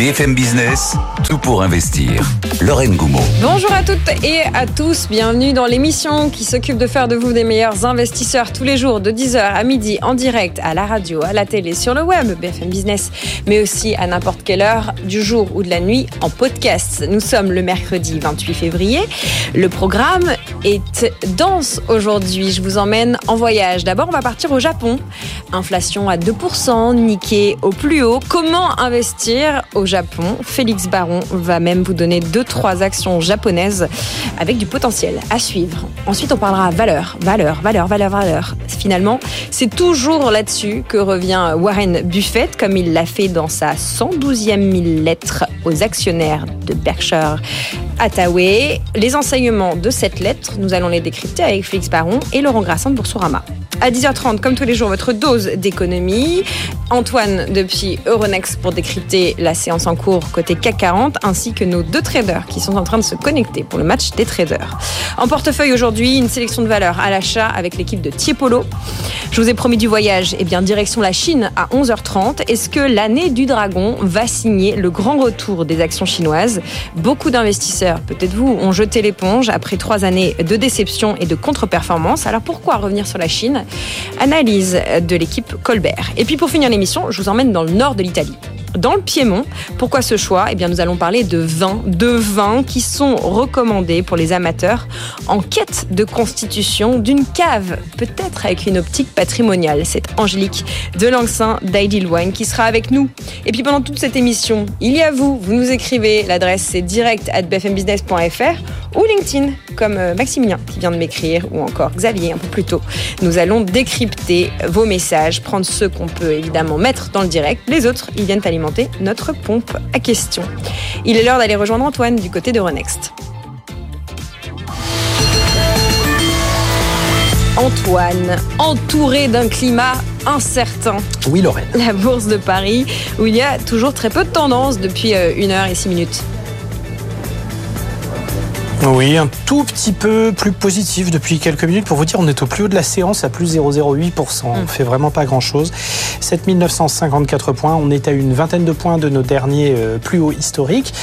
BFM Business, tout pour investir. Lorraine Goumeau. Bonjour à toutes et à tous, bienvenue dans l'émission qui s'occupe de faire de vous des meilleurs investisseurs tous les jours de 10h à midi en direct à la radio, à la télé, sur le web, BFM Business, mais aussi à n'importe quelle heure du jour ou de la nuit en podcast. Nous sommes le mercredi 28 février. Le programme est dense aujourd'hui. Je vous emmène en voyage. D'abord, on va partir au Japon. Inflation à 2%, Nikkei au plus haut. Comment investir au Japon Félix Baron va même vous donner deux trois actions japonaises avec du potentiel à suivre. Ensuite, on parlera valeur, valeur, valeur, valeur, valeur. Finalement, c'est toujours là-dessus que revient Warren Buffett, comme il l'a fait dans sa 112e lettre aux actionnaires de Berkshire Hathaway. Les enseignements de cette lettre, nous allons les décrypter avec Félix Baron et Laurent Grassin de Boursorama. À 10h30, comme tous les jours, votre dose d'économie. Antoine depuis Euronext pour décrypter la séance en cours côté CAC 40, ainsi que nos deux traders qui sont en train de se connecter pour le match des traders. En portefeuille aujourd'hui, une sélection de valeurs à l'achat avec l'équipe de Tiepolo. Je vous ai promis du voyage, et eh bien direction la Chine à 11h30. Est-ce que l'année du dragon va signer le grand retour des actions chinoises? Beaucoup d'investisseurs, peut-être vous, ont jeté l'éponge après trois années de déception et de contre-performance. Alors pourquoi revenir sur la Chine? Analyse de l'équipe Colbert. Et puis pour finir l'émission, je vous emmène dans le nord de l'Italie dans le Piémont. Pourquoi ce choix? Eh bien, nous allons parler de vins, de vins qui sont recommandés pour les amateurs en quête de constitution d'une cave, peut-être avec une optique patrimoniale. C'est Angélique Delangsin d'Ideal Wine qui sera avec nous. Et puis pendant toute cette émission, il y a vous, vous nous écrivez, l'adresse c'est direct at bfmbusiness.fr ou LinkedIn, comme euh, Maximilien qui vient de m'écrire, ou encore Xavier un peu plus tôt. Nous allons décrypter vos messages, prendre ceux qu'on peut évidemment mettre dans le direct. Les autres, ils viennent alimenter notre pompe à questions. Il est l'heure d'aller rejoindre Antoine du côté de Renext. Antoine, entouré d'un climat incertain. Oui, Lorraine. La bourse de Paris, où il y a toujours très peu de tendance depuis euh, une heure et six minutes. Oui, un tout petit peu plus positif depuis quelques minutes. Pour vous dire, on est au plus haut de la séance à plus 0,08%. On mm. fait vraiment pas grand-chose. 7954 points. On est à une vingtaine de points de nos derniers euh, plus hauts historiques.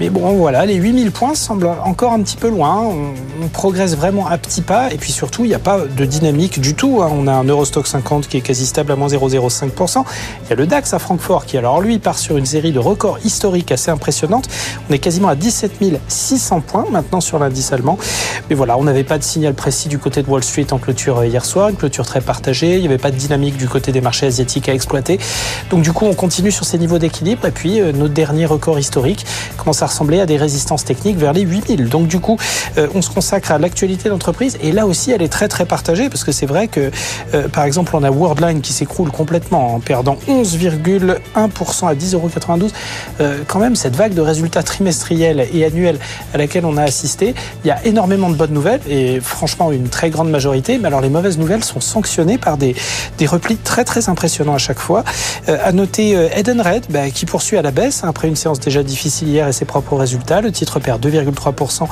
Mais bon, voilà, les 8000 points semblent encore un petit peu loin. On, progresse vraiment à petits pas. Et puis surtout, il n'y a pas de dynamique du tout. Hein. On a un Eurostock 50 qui est quasi stable à moins 0,05%. Il y a le DAX à Francfort qui, alors lui, part sur une série de records historiques assez impressionnantes. On est quasiment à 17 600 points maintenant sur l'indice allemand. Mais voilà, on n'avait pas de signal précis du côté de Wall Street en clôture euh, hier soir, une clôture très partagée. Il n'y avait pas de dynamique du côté des marchés asiatiques à exploiter. Donc du coup, on continue sur ces niveaux d'équilibre. Et puis, euh, notre dernier record historique commence à ressembler à des résistances techniques vers les 8000. Donc du coup, euh, on se consacre à l'actualité d'entreprise. Et là aussi, elle est très très partagée parce que c'est vrai que, par exemple, on a Worldline qui s'écroule complètement en perdant 11,1% à 10,92 quand même, cette vague de résultats trimestriels et annuels à laquelle on a assisté il y a énormément de bonnes nouvelles et franchement une très grande majorité. Mais alors les mauvaises nouvelles sont sanctionnées par des, replis très très impressionnants à chaque fois. Euh, à noter euh, Edenred bah, qui poursuit à la baisse après une séance déjà difficile hier et ses propres résultats. Le titre perd 2,3%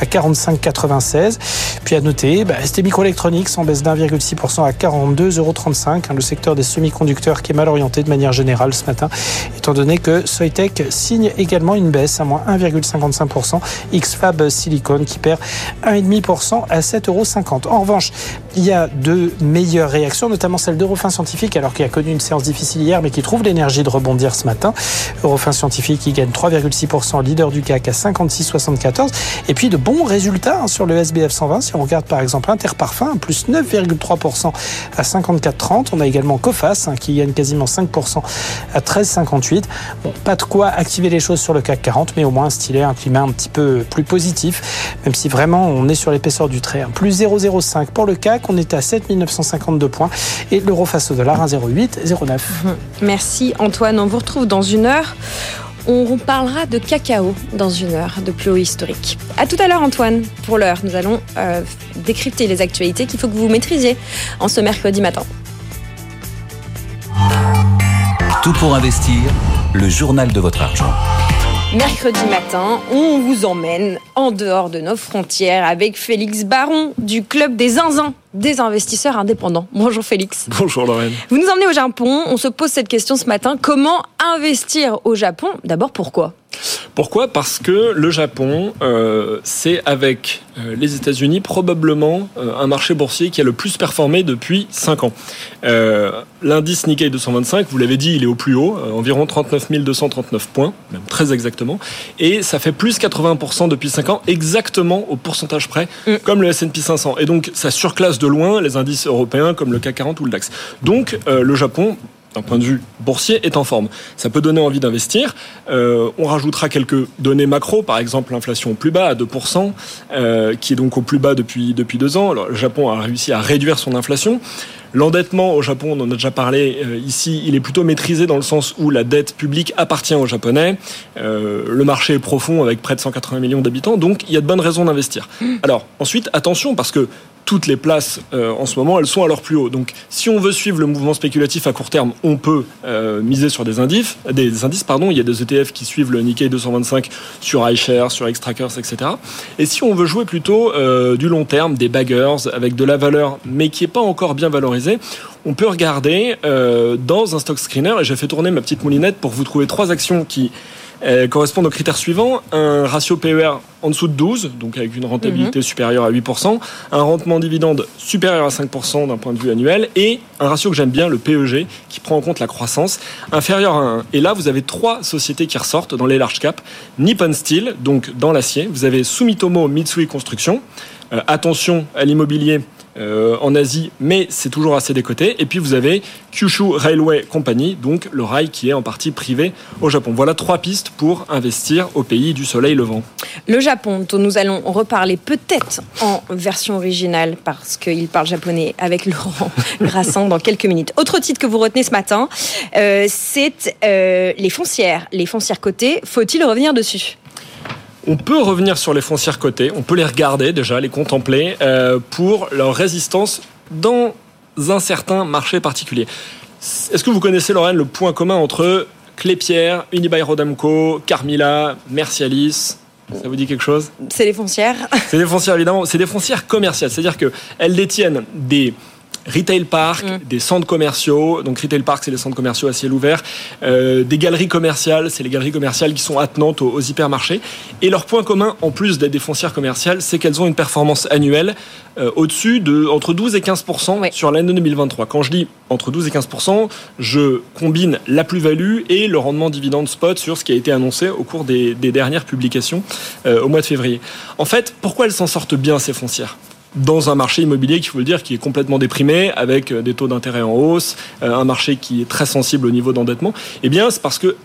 à 45,96. Puis à noter bah, ST Microelectronics en baisse d'1,6% à 42,35 euros. Hein, le secteur des semi-conducteurs qui est mal orienté de manière générale ce matin, étant donné que Soitec signe également une baisse à moins 1,55%. XFAB Silicon qui perd 1,5% à 7,50 euros. En revanche, il y a de meilleures réactions, notamment celle d'Eurofin Scientifique, alors qu'il a connu une séance difficile hier, mais qui trouve l'énergie de rebondir ce matin. Eurofin Scientifique qui gagne 3,6%, leader du CAC à 56,74. Et puis de bons résultats hein, sur le SBF 120. Si on regarde par exemple Interparfum, plus 9,3% à 54,30. On a également Cofas hein, qui gagne quasiment 5% à 13,58. Bon, pas de quoi activer les choses sur le CAC 40, mais au moins stylé un climat un petit peu plus positif même si vraiment on est sur l'épaisseur du trait. Plus 0,05 pour le CAC, on est à 7952 points et l'euro face au dollar 1,0809. Mhm. Merci Antoine, on vous retrouve dans une heure. On parlera de cacao dans une heure de plus haut historique. À tout à l'heure Antoine. Pour l'heure, nous allons euh, décrypter les actualités qu'il faut que vous maîtrisiez en ce mercredi matin. Tout pour investir, le journal de votre argent. Mercredi matin, on vous emmène en dehors de nos frontières avec Félix Baron du Club des Zinzins des investisseurs indépendants. Bonjour Félix. Bonjour Lorraine. Vous nous emmenez au Japon. On se pose cette question ce matin. Comment investir au Japon? D'abord, pourquoi? Pourquoi? Parce que le Japon, euh, c'est avec euh, les États-Unis probablement euh, un marché boursier qui a le plus performé depuis 5 ans. L'indice Nikkei 225, vous l'avez dit, il est au plus haut, environ 39 239 points, même très exactement, et ça fait plus 80% depuis 5 ans, exactement au pourcentage près, mm. comme le S&P 500. Et donc ça surclasse de loin les indices européens comme le CAC 40 ou le DAX. Donc le Japon d'un point de vue boursier, est en forme. Ça peut donner envie d'investir. Euh, on rajoutera quelques données macro, par exemple l'inflation au plus bas à 2%, euh, qui est donc au plus bas depuis, depuis deux ans. Le Japon a réussi à réduire son inflation. L'endettement au Japon, on en a déjà parlé euh, ici, il est plutôt maîtrisé dans le sens où la dette publique appartient aux Japonais. le marché est profond avec près de 180 millions d'habitants, donc il y a de bonnes raisons d'investir. Alors ensuite, attention parce que toutes les places euh, en ce moment, elles sont à leur plus haut. Donc, si on veut suivre le mouvement spéculatif à court terme, on peut euh, miser sur des indices. Des indices, pardon. Il y a des ETF qui suivent le Nikkei 225 sur iShares, sur Xtrackers, etc. Et si on veut jouer plutôt euh, du long terme, des baggers avec de la valeur, mais qui n'est pas encore bien valorisée, on peut regarder dans un stock screener. Et j'ai fait tourner ma petite moulinette pour vous trouver trois actions qui correspondent aux critères suivants. Un ratio PER en dessous de 12, donc avec une rentabilité mhm. supérieure à 8%, un rendement dividende supérieur à 5% d'un point de vue annuel, et un ratio que j'aime bien, le PEG, qui prend en compte la croissance, inférieur à 1. Et là, vous avez trois sociétés qui ressortent dans les large caps. Nippon Steel, donc dans l'acier. Vous avez Sumitomo Mitsui Construction. Euh, attention à l'immobilier euh, en Asie, mais c'est toujours assez décoté. Et puis vous avez Kyushu Railway Company, donc le rail qui est en partie privé au Japon. Voilà trois pistes pour investir au pays du soleil levant. Le Japon, dont nous allons reparler peut-être en version originale parce qu'il parle japonais avec Laurent Grassan dans quelques minutes. Autre titre que vous retenez ce matin, euh, c'est euh, les foncières. Les foncières cotées, faut-il revenir dessus? On peut revenir sur les foncières cotées, on peut les regarder déjà, les contempler euh, pour leur résistance dans un certain marché particulier. Est-ce que vous connaissez, Lorraine, le point commun entre Clépierre, Unibail-Rodamco, Carmila, Mercialis? Ça vous dit quelque chose? C'est les foncières. C'est des foncières, évidemment. C'est des foncières commerciales. C'est-à-dire qu'elles détiennent des retail park, mm. des centres commerciaux. Donc retail park, c'est les centres commerciaux à ciel ouvert. Euh, des galeries commerciales, c'est les galeries commerciales qui sont attenantes aux, hypermarchés. Et leur point commun, en plus d'être des foncières commerciales, c'est qu'elles ont une performance annuelle euh, au-dessus de entre 12 et 15% sur l'année 2023. Quand je dis entre 12 et 15% je combine la plus-value et le rendement dividende spot sur ce qui a été annoncé au cours des, dernières publications euh, au mois de février. En fait, pourquoi elles s'en sortent bien ces foncières? Dans un marché immobilier qu'il faut le dire qui est complètement déprimé avec euh, des taux d'intérêt en hausse, euh, un marché qui est très sensible au niveau d'endettement, eh bien c'est parce que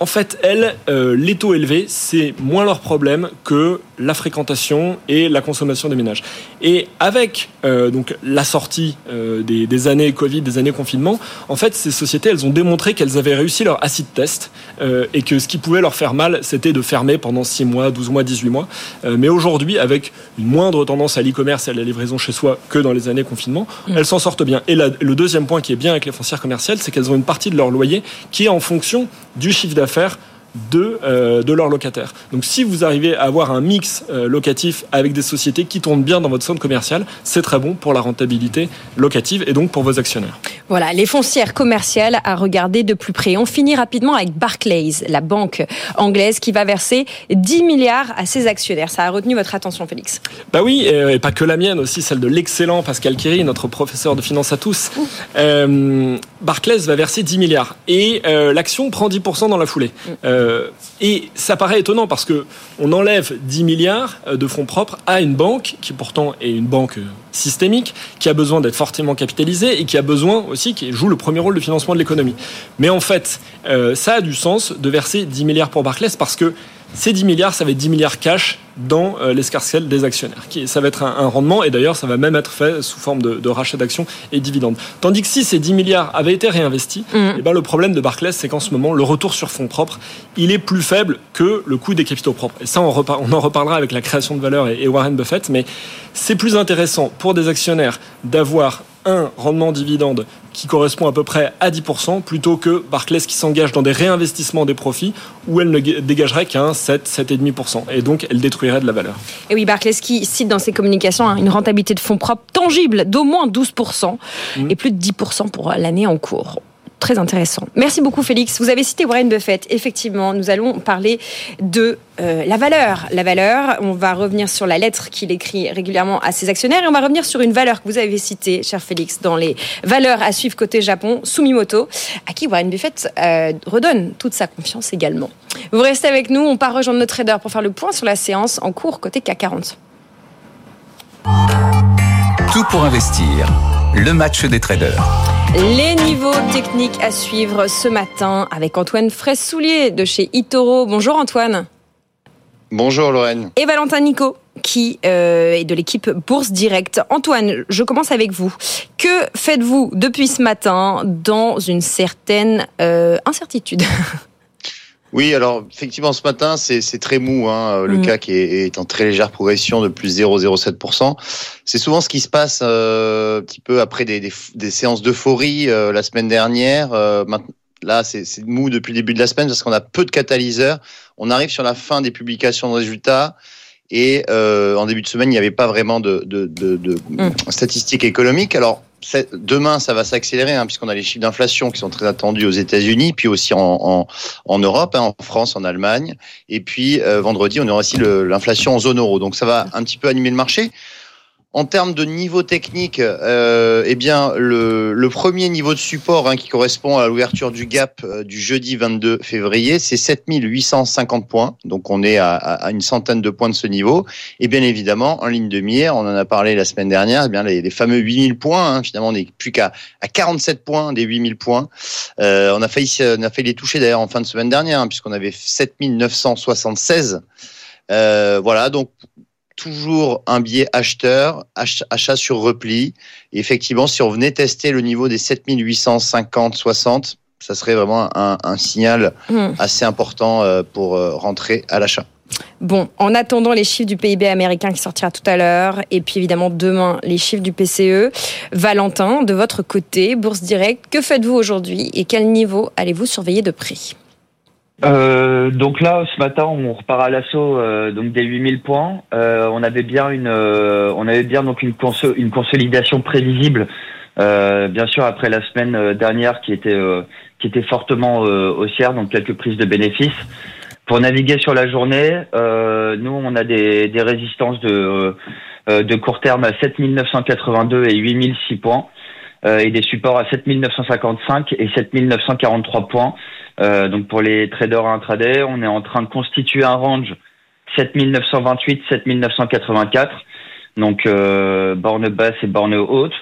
en fait, elles, euh, les taux élevés, c'est moins leur problème que la fréquentation et la consommation des ménages. Et avec euh, donc la sortie euh, des, années Covid, des années confinement, en fait, ces sociétés, elles ont démontré qu'elles avaient réussi leur acid test et que ce qui pouvait leur faire mal, c'était de fermer pendant 6 mois, 12 mois, 18 mois. mais aujourd'hui, avec une moindre tendance à l'e-commerce et à la livraison chez soi que dans les années confinement, mmh. elles s'en sortent bien. Et le deuxième point qui est bien avec les foncières commerciales, c'est qu'elles ont une partie de leur loyer qui est en fonction du chiffre d'affaires faire de, euh, de leurs locataires. Donc si vous arrivez à avoir un mix euh, locatif avec des sociétés qui tournent bien dans votre centre commercial, c'est très bon pour la rentabilité locative et donc pour vos actionnaires. Voilà, les foncières commerciales à regarder de plus près. On finit rapidement avec Barclays, la banque anglaise qui va verser 10 milliards à ses actionnaires. Ça a retenu votre attention, Félix? Bah oui, et pas que la mienne, aussi celle de l'excellent Pascal Kiri, notre professeur de finance à tous. Euh, Barclays va verser 10 milliards et l'action prend 10% dans la foulée. Mm. Euh, et ça paraît étonnant parce que on enlève 10 milliards euh, de fonds propres à une banque qui pourtant est une banque euh, systémique, qui a besoin d'être fortement capitalisée et qui a besoin aussi, qui joue le premier rôle de financement de l'économie. Mais en fait, ça a du sens de verser 10 milliards pour Barclays parce que ces 10 milliards, ça va être 10 milliards cash dans euh, l'escarcelle des actionnaires. Ça va être un, rendement et d'ailleurs ça va même être fait sous forme de, rachat d'actions et dividendes. Tandis que si ces 10 milliards avaient été réinvestis, mmh. et ben le problème de Barclays c'est qu'en ce moment le retour sur fonds propres il est plus faible que le coût des capitaux propres. Et ça on, on en reparlera avec la création de valeur et, Warren Buffett, mais c'est plus intéressant pour des actionnaires d'avoir un rendement dividende qui correspond à peu près à 10%, plutôt que Barclays qui s'engage dans des réinvestissements des profits où elle ne dégagerait qu'un 7, 7,5%. Et donc, elle détruirait de la valeur. Et oui, Barclays qui cite dans ses communications hein, une rentabilité de fonds propres tangible d'au moins 12% mmh. et plus de 10% pour l'année en cours très intéressant. Merci beaucoup Félix. Vous avez cité Warren Buffett. Effectivement, nous allons parler de euh, la valeur. La valeur, on va revenir sur la lettre qu'il écrit régulièrement à ses actionnaires et on va revenir sur une valeur que vous avez citée, cher Félix, dans les valeurs à suivre côté Japon, Sumimoto, à qui Warren Buffett euh, redonne toute sa confiance également. Vous restez avec nous, on part rejoindre nos traders pour faire le point sur la séance en cours côté CAC 40. Tout pour investir, le match des traders. Les niveaux techniques à suivre ce matin avec Antoine Fraisse-Soulier de chez Itoro. Bonjour Antoine. Bonjour Lorraine. Et Valentin Nico qui euh, est de l'équipe Bourse Direct. Antoine, je commence avec vous. Que faites-vous depuis ce matin dans une certaine euh, incertitude? Oui, alors effectivement ce matin c'est très mou, hein, le mm. CAC est, est, en très légère progression de plus 0,07%. C'est souvent ce qui se passe euh, un petit peu après des, des, des séances d'euphorie euh, la semaine dernière. Euh, là c'est mou depuis le début de la semaine parce qu'on a peu de catalyseurs. On arrive sur la fin des publications de résultats. Et euh, en début de semaine, il n'y avait pas vraiment de, de, de, de mm. statistiques économiques. Alors, demain, ça va s'accélérer, hein, puisqu'on a les chiffres d'inflation qui sont très attendus aux États-Unis, puis aussi en, Europe, hein, en France, en Allemagne. Et puis euh, vendredi, on aura aussi l'inflation en zone euro. Donc ça va un petit peu animer le marché. En termes de niveau technique, euh, eh bien le, le, premier niveau de support hein, qui correspond à l'ouverture du gap euh, du jeudi 22 février, c'est 7850 points. Donc on est à, à, une centaine de points de ce niveau. Et bien évidemment, en ligne de mire, on en a parlé la semaine dernière, eh bien les, les, fameux 8000 points. Hein, finalement, on n'est plus qu'à à 47 points des 8000 points. Euh, on a failli on a failli les toucher d'ailleurs en fin de semaine dernière, hein, puisqu'on avait 7976. Euh, voilà, donc toujours un biais acheteur, achat sur repli. Et effectivement, si on venait tester le niveau des 7850, 60, ça serait vraiment un, signal hmm. assez important euh, pour euh, rentrer à l'achat. Bon, en attendant les chiffres du PIB américain qui sortira tout à l'heure, et puis évidemment demain les chiffres du PCE, Valentin, de votre côté, Bourse Direct, que faites-vous aujourd'hui et quel niveau allez-vous surveiller de prix euh, donc là, ce matin, on repart à l'assaut euh, donc des 8000 points. Euh, on avait bien une, euh, on avait bien donc une, une consolidation prévisible. Euh, bien sûr, après la semaine dernière qui était qui était fortement haussière, donc quelques prises de bénéfices. Pour naviguer sur la journée, nous, on a des, des résistances de de court terme à 7982 et 8006 points. et des supports à 7955 et 7943 points. Euh, donc pour les traders intraday, on est en train de constituer un range 7928, 7984. Donc euh, borne basse et borne haute.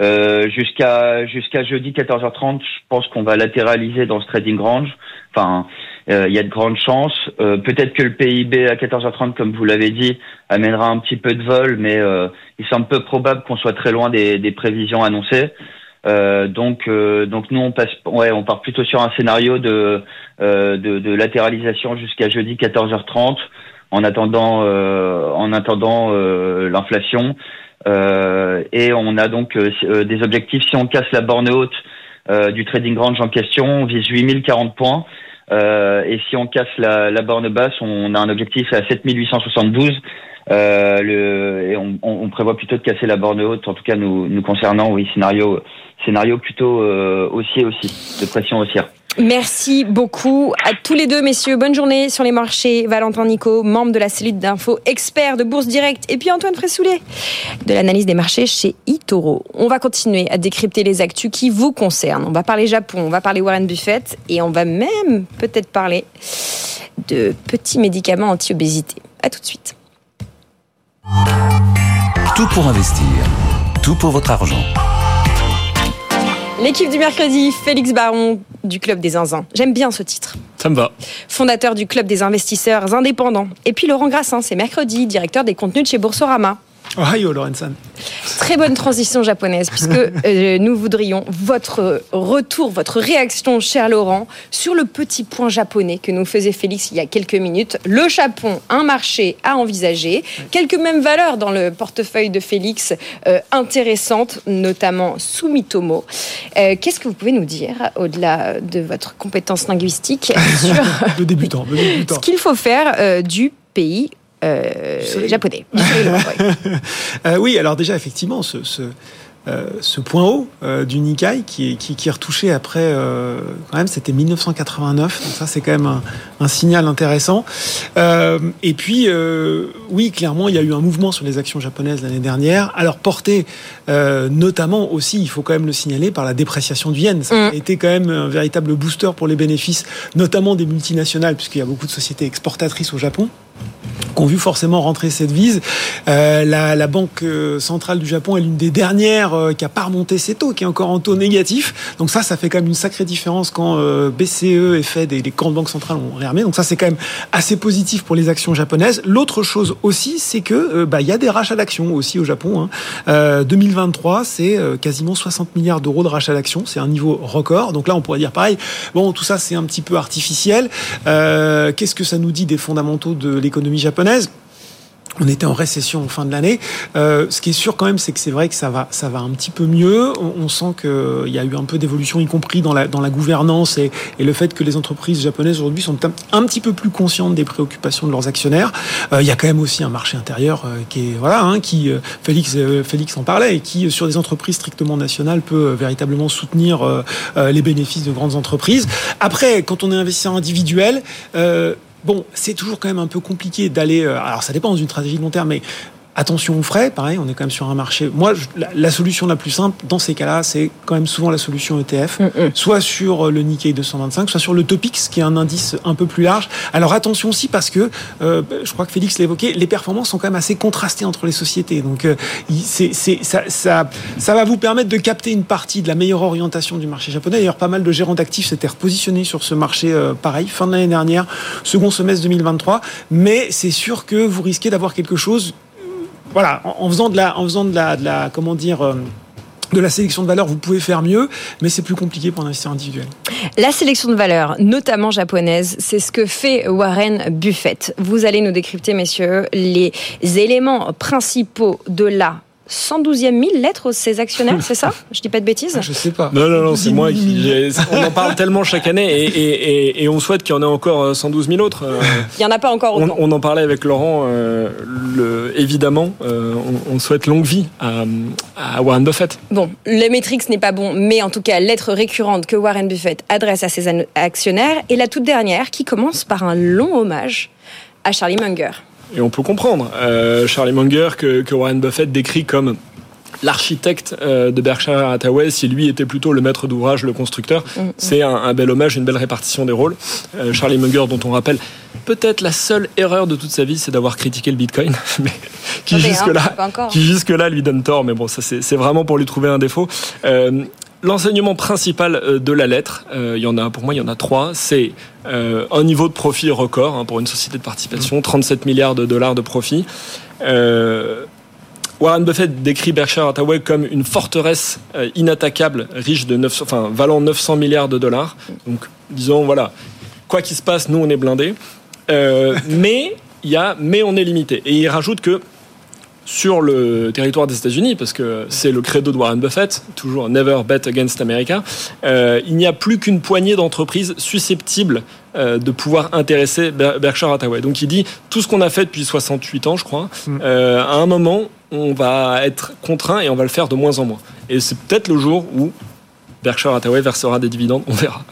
Euh, jusqu'à jusqu'à jeudi 14h30, je pense qu'on va latéraliser dans ce trading range. Enfin, euh, il y a de grandes chances. Euh, peut-être que le PIB à 14h30, comme vous l'avez dit, amènera un petit peu de vol, mais il semble peu probable qu'on soit très loin des, des prévisions annoncées. Euh, donc, euh, donc nous on passe, ouais, on part plutôt sur un scénario de euh, de, de, latéralisation jusqu'à jeudi 14h30, en attendant, en attendant l'inflation. et on a donc des objectifs. Si on casse la borne haute du trading range en question, on vise 8040 points. et si on casse la, la borne basse, on a un objectif à 7872. Euh, on, prévoit plutôt de casser la borne haute, en tout cas nous, concernant, oui, scénario, scénario plutôt euh, haussier aussi, de pression haussière. Merci beaucoup à tous les deux, messieurs. Bonne journée sur les marchés. Valentin Nico, membre de la cellule d'info, expert de Bourse Direct. Et puis Antoine Fressoulet, de l'analyse des marchés chez eToro. On va continuer à décrypter les actus qui vous concernent. On va parler Japon, on va parler Warren Buffett et on va même peut-être parler de petits médicaments anti-obésité. À tout de suite. Tout pour investir. Tout pour votre argent. L'équipe du mercredi, Félix Baron du Club des Zinzins. J'aime bien ce titre. Ça me va. Fondateur du Club des investisseurs indépendants. Et puis Laurent Grassin, c'est mercredi, directeur des contenus de chez Boursorama. Ohio, Lorenzen. Très bonne transition japonaise, puisque euh, nous voudrions votre retour, votre réaction, cher Laurent, sur le petit point japonais que nous faisait Félix il y a quelques minutes. Le Japon, un marché à envisager. Quelques mêmes valeurs dans le portefeuille de Félix, euh, intéressantes, notamment Sumitomo. Euh, Qu'est-ce que vous pouvez nous dire, au-delà de votre compétence linguistique, sur de débutant, de débutant. ce qu'il faut faire du pays euh, japonais. Euh, oui, alors déjà, effectivement, ce, ce, euh, ce point haut euh, du Nikkei qui est, qui, qui est retouché après, quand même, c'était 1989. Donc ça, c'est quand même un, un signal intéressant. Et puis, oui, clairement, il y a eu un mouvement sur les actions japonaises l'année dernière. Alors, porté notamment aussi, il faut quand même le signaler, par la dépréciation du yen. Ça a Mm. été quand même un véritable booster pour les bénéfices, notamment des multinationales, puisqu'il y a beaucoup de sociétés exportatrices au Japon qui ont vu forcément rentrer cette vise. Euh, la, Banque euh, centrale du Japon est l'une des dernières euh, qui a pas remonté ses taux, qui est encore en taux négatif. Donc ça, ça fait quand même une sacrée différence quand BCE et Fed et les grandes banques centrales ont réarmé. Donc ça, c'est quand même assez positif pour les actions japonaises. L'autre chose aussi, c'est que bah, il y a des rachats d'actions aussi au Japon. Hein. Euh, 2023, c'est euh, quasiment 60 milliards d'euros de rachats d'actions. C'est un niveau record. Donc là, on pourrait dire pareil. Bon, tout ça, c'est un petit peu artificiel. Qu'est-ce que ça nous dit des fondamentaux de l'économie japonaise on était en récession en fin de l'année. Euh, ce qui est sûr quand même, c'est que c'est vrai que ça va, ça va un petit peu mieux. On, on sent qu'il y a eu un peu d'évolution, y compris dans la, dans la gouvernance et, le fait que les entreprises japonaises aujourd'hui sont un, petit peu plus conscientes des préoccupations de leurs actionnaires. Euh, il y a quand même aussi un marché intérieur euh, qui est voilà, hein, qui euh, Félix, euh, Félix en parlait et qui euh, sur des entreprises strictement nationales peut euh, véritablement soutenir euh, euh, les bénéfices de grandes entreprises. Après, quand on est investisseur individuel. Bon, c'est toujours quand même un peu compliqué d'aller. euh, Alors, ça dépend d'une stratégie de long terme, mais attention aux frais. Pareil, on est quand même sur un marché. Moi, je- la, la solution la plus simple dans ces cas-là, c'est quand même souvent la solution ETF, soit sur euh, le Nikkei 225, soit sur le Topix, qui est un indice un peu plus large. Alors attention aussi parce que euh, je crois que Félix l'a évoqué, les performances sont quand même assez contrastées entre les sociétés. Donc, euh, c'est, ça, ça, ça va vous permettre de capter une partie de la meilleure orientation du marché japonais. D'ailleurs, pas mal de gérants d'actifs s'étaient repositionnés sur ce marché, euh, pareil, fin de l'année dernière, second semestre 2023. Mais c'est sûr que vous risquez d'avoir quelque chose voilà, en, faisant de la, en faisant de la, de la comment dire, euh, de la sélection de valeur, vous pouvez faire mieux, mais c'est plus compliqué pour un investisseur individuel. La sélection de valeurs, notamment japonaise, c'est ce que fait Warren Buffett. Vous allez nous décrypter, messieurs, les éléments principaux de la 112e mille lettres aux ses actionnaires, c'est ça? Je dis pas de bêtises Ah, je sais pas. Non, non, non, c'est 12 moi 000. qui. On en parle tellement chaque année et, et, et, et on souhaite qu'il y en ait encore euh, 112 000 autres. Euh, Il y en a pas encore On, autant. on en parlait avec Laurent. euh, le, évidemment, euh, on, on souhaite longue vie à, à Warren Buffett. Bon, le Matrix n'est pas bon, mais en tout cas, lettre récurrente que Warren Buffett adresse à ses actionnaires. Et la toute dernière, qui commence par un long hommage à Charlie Munger. Et on peut comprendre. Euh, Charlie Munger, que, que Warren Buffett décrit comme l'architecte euh, de Berkshire Hathaway, si lui était plutôt le maître d'ouvrage, le constructeur, c'est un, un bel hommage, une belle répartition des rôles. Euh, Charlie Munger, dont on rappelle peut-être la seule erreur de toute sa vie, c'est d'avoir critiqué le Bitcoin, mais qui hein, jusque-là lui donne tort, mais bon, ça c'est c'est vraiment pour lui trouver un défaut. Euh, L'enseignement principal euh, de la lettre, euh, il y en a pour moi, il y en a trois. C'est euh, un niveau de profit record hein, pour une société de participation, 37 milliards de dollars de profit. Euh, Warren Buffett décrit Berkshire Hathaway comme une forteresse inattaquable, riche de 900, enfin valant 900 milliards de dollars. Donc, disons voilà, quoi qu'il se passe, nous on est blindés. Mais il y a, mais on est limité. Et il rajoute que sur le territoire des États-Unis, parce que c'est le credo de Warren Buffett, toujours never bet against America, euh, il n'y a plus qu'une poignée d'entreprises susceptibles euh, de pouvoir intéresser Ber- Berkshire Hathaway. Donc il dit tout ce qu'on a fait depuis 68 ans, je crois, euh, à un moment, on va être contraint et on va le faire de moins en moins. Et c'est peut-être le jour où Berkshire Hathaway versera des dividendes, on verra.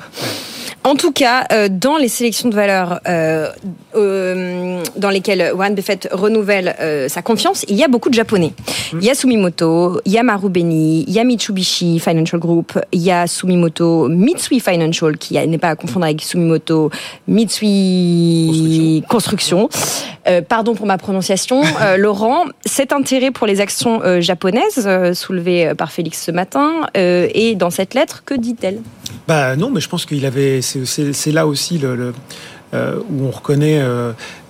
En tout cas, euh, dans les sélections de valeurs euh, euh, dans lesquelles Warren Buffett renouvelle sa confiance, il y a beaucoup de japonais. Il y a Sumimoto, il y a Marubeni, il y a Mitsubishi Financial Group, il y a Sumimoto Mitsui Financial, qui n'est pas à confondre avec Sumimoto Mitsui Construction. Pardon pour ma prononciation. Laurent, cet intérêt pour les actions japonaises soulevé par Félix ce matin, et dans cette lettre, que dit-elle? Bah non, mais je pense qu'il avait. C'est là aussi le où on reconnaît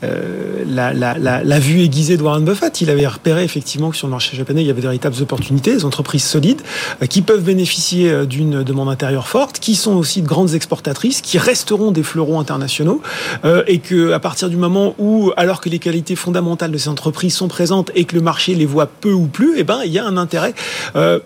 la, la, la, vue aiguisée de Warren Buffett. Il avait repéré effectivement que sur le marché japonais, il y avait de véritables opportunités, des entreprises solides qui peuvent bénéficier d'une demande intérieure forte, qui sont aussi de grandes exportatrices, qui resteront des fleurons internationaux, et que à partir du moment où, alors que les qualités fondamentales de ces entreprises sont présentes et que le marché les voit peu ou plus, eh ben il y a un intérêt. Euh,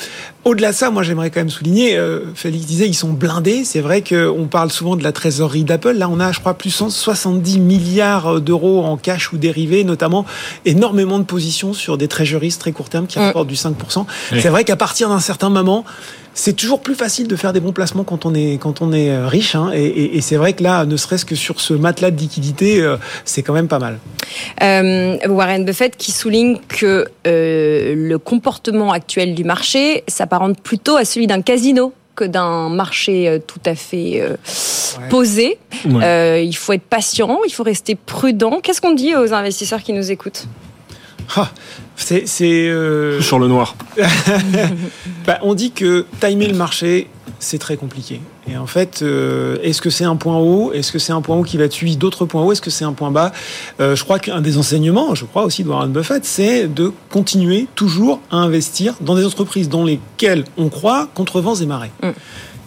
au-delà de ça, moi j'aimerais quand même souligner, euh, Félix disait, ils sont blindés. C'est vrai qu'on parle souvent de la trésorerie d'Apple. Là, on a, je crois, plus de 170 milliards d'euros en cash ou dérivés, notamment énormément de positions sur des trésoreries très court terme qui rapportent du 5%. C'est vrai qu'à partir d'un certain moment, c'est toujours plus facile de faire des bons placements quand on est quand on est euh, riche. Hein, et, et, c'est vrai que là, ne serait-ce que sur ce matelas de liquidité, euh, c'est quand même pas mal. Euh, Warren Buffett qui souligne que euh, le comportement actuel du marché s'apparente plutôt à celui d'un casino que d'un marché tout à fait euh, posé. Ouais. il faut être patient, il faut rester prudent. Qu'est-ce qu'on dit aux investisseurs qui nous écoutent ah, c'est euh... sur le noir. bah, on dit que timer le marché, c'est très compliqué. Et en fait, euh, est-ce que c'est un point haut? Est-ce que c'est un point haut qui va suivre d'autres points hauts? Est-ce que c'est un point bas? Euh, Je crois qu'un des enseignements, je crois aussi de Warren Buffett, c'est de continuer toujours à investir dans des entreprises dans lesquelles on croit contre vents et marées. Mm.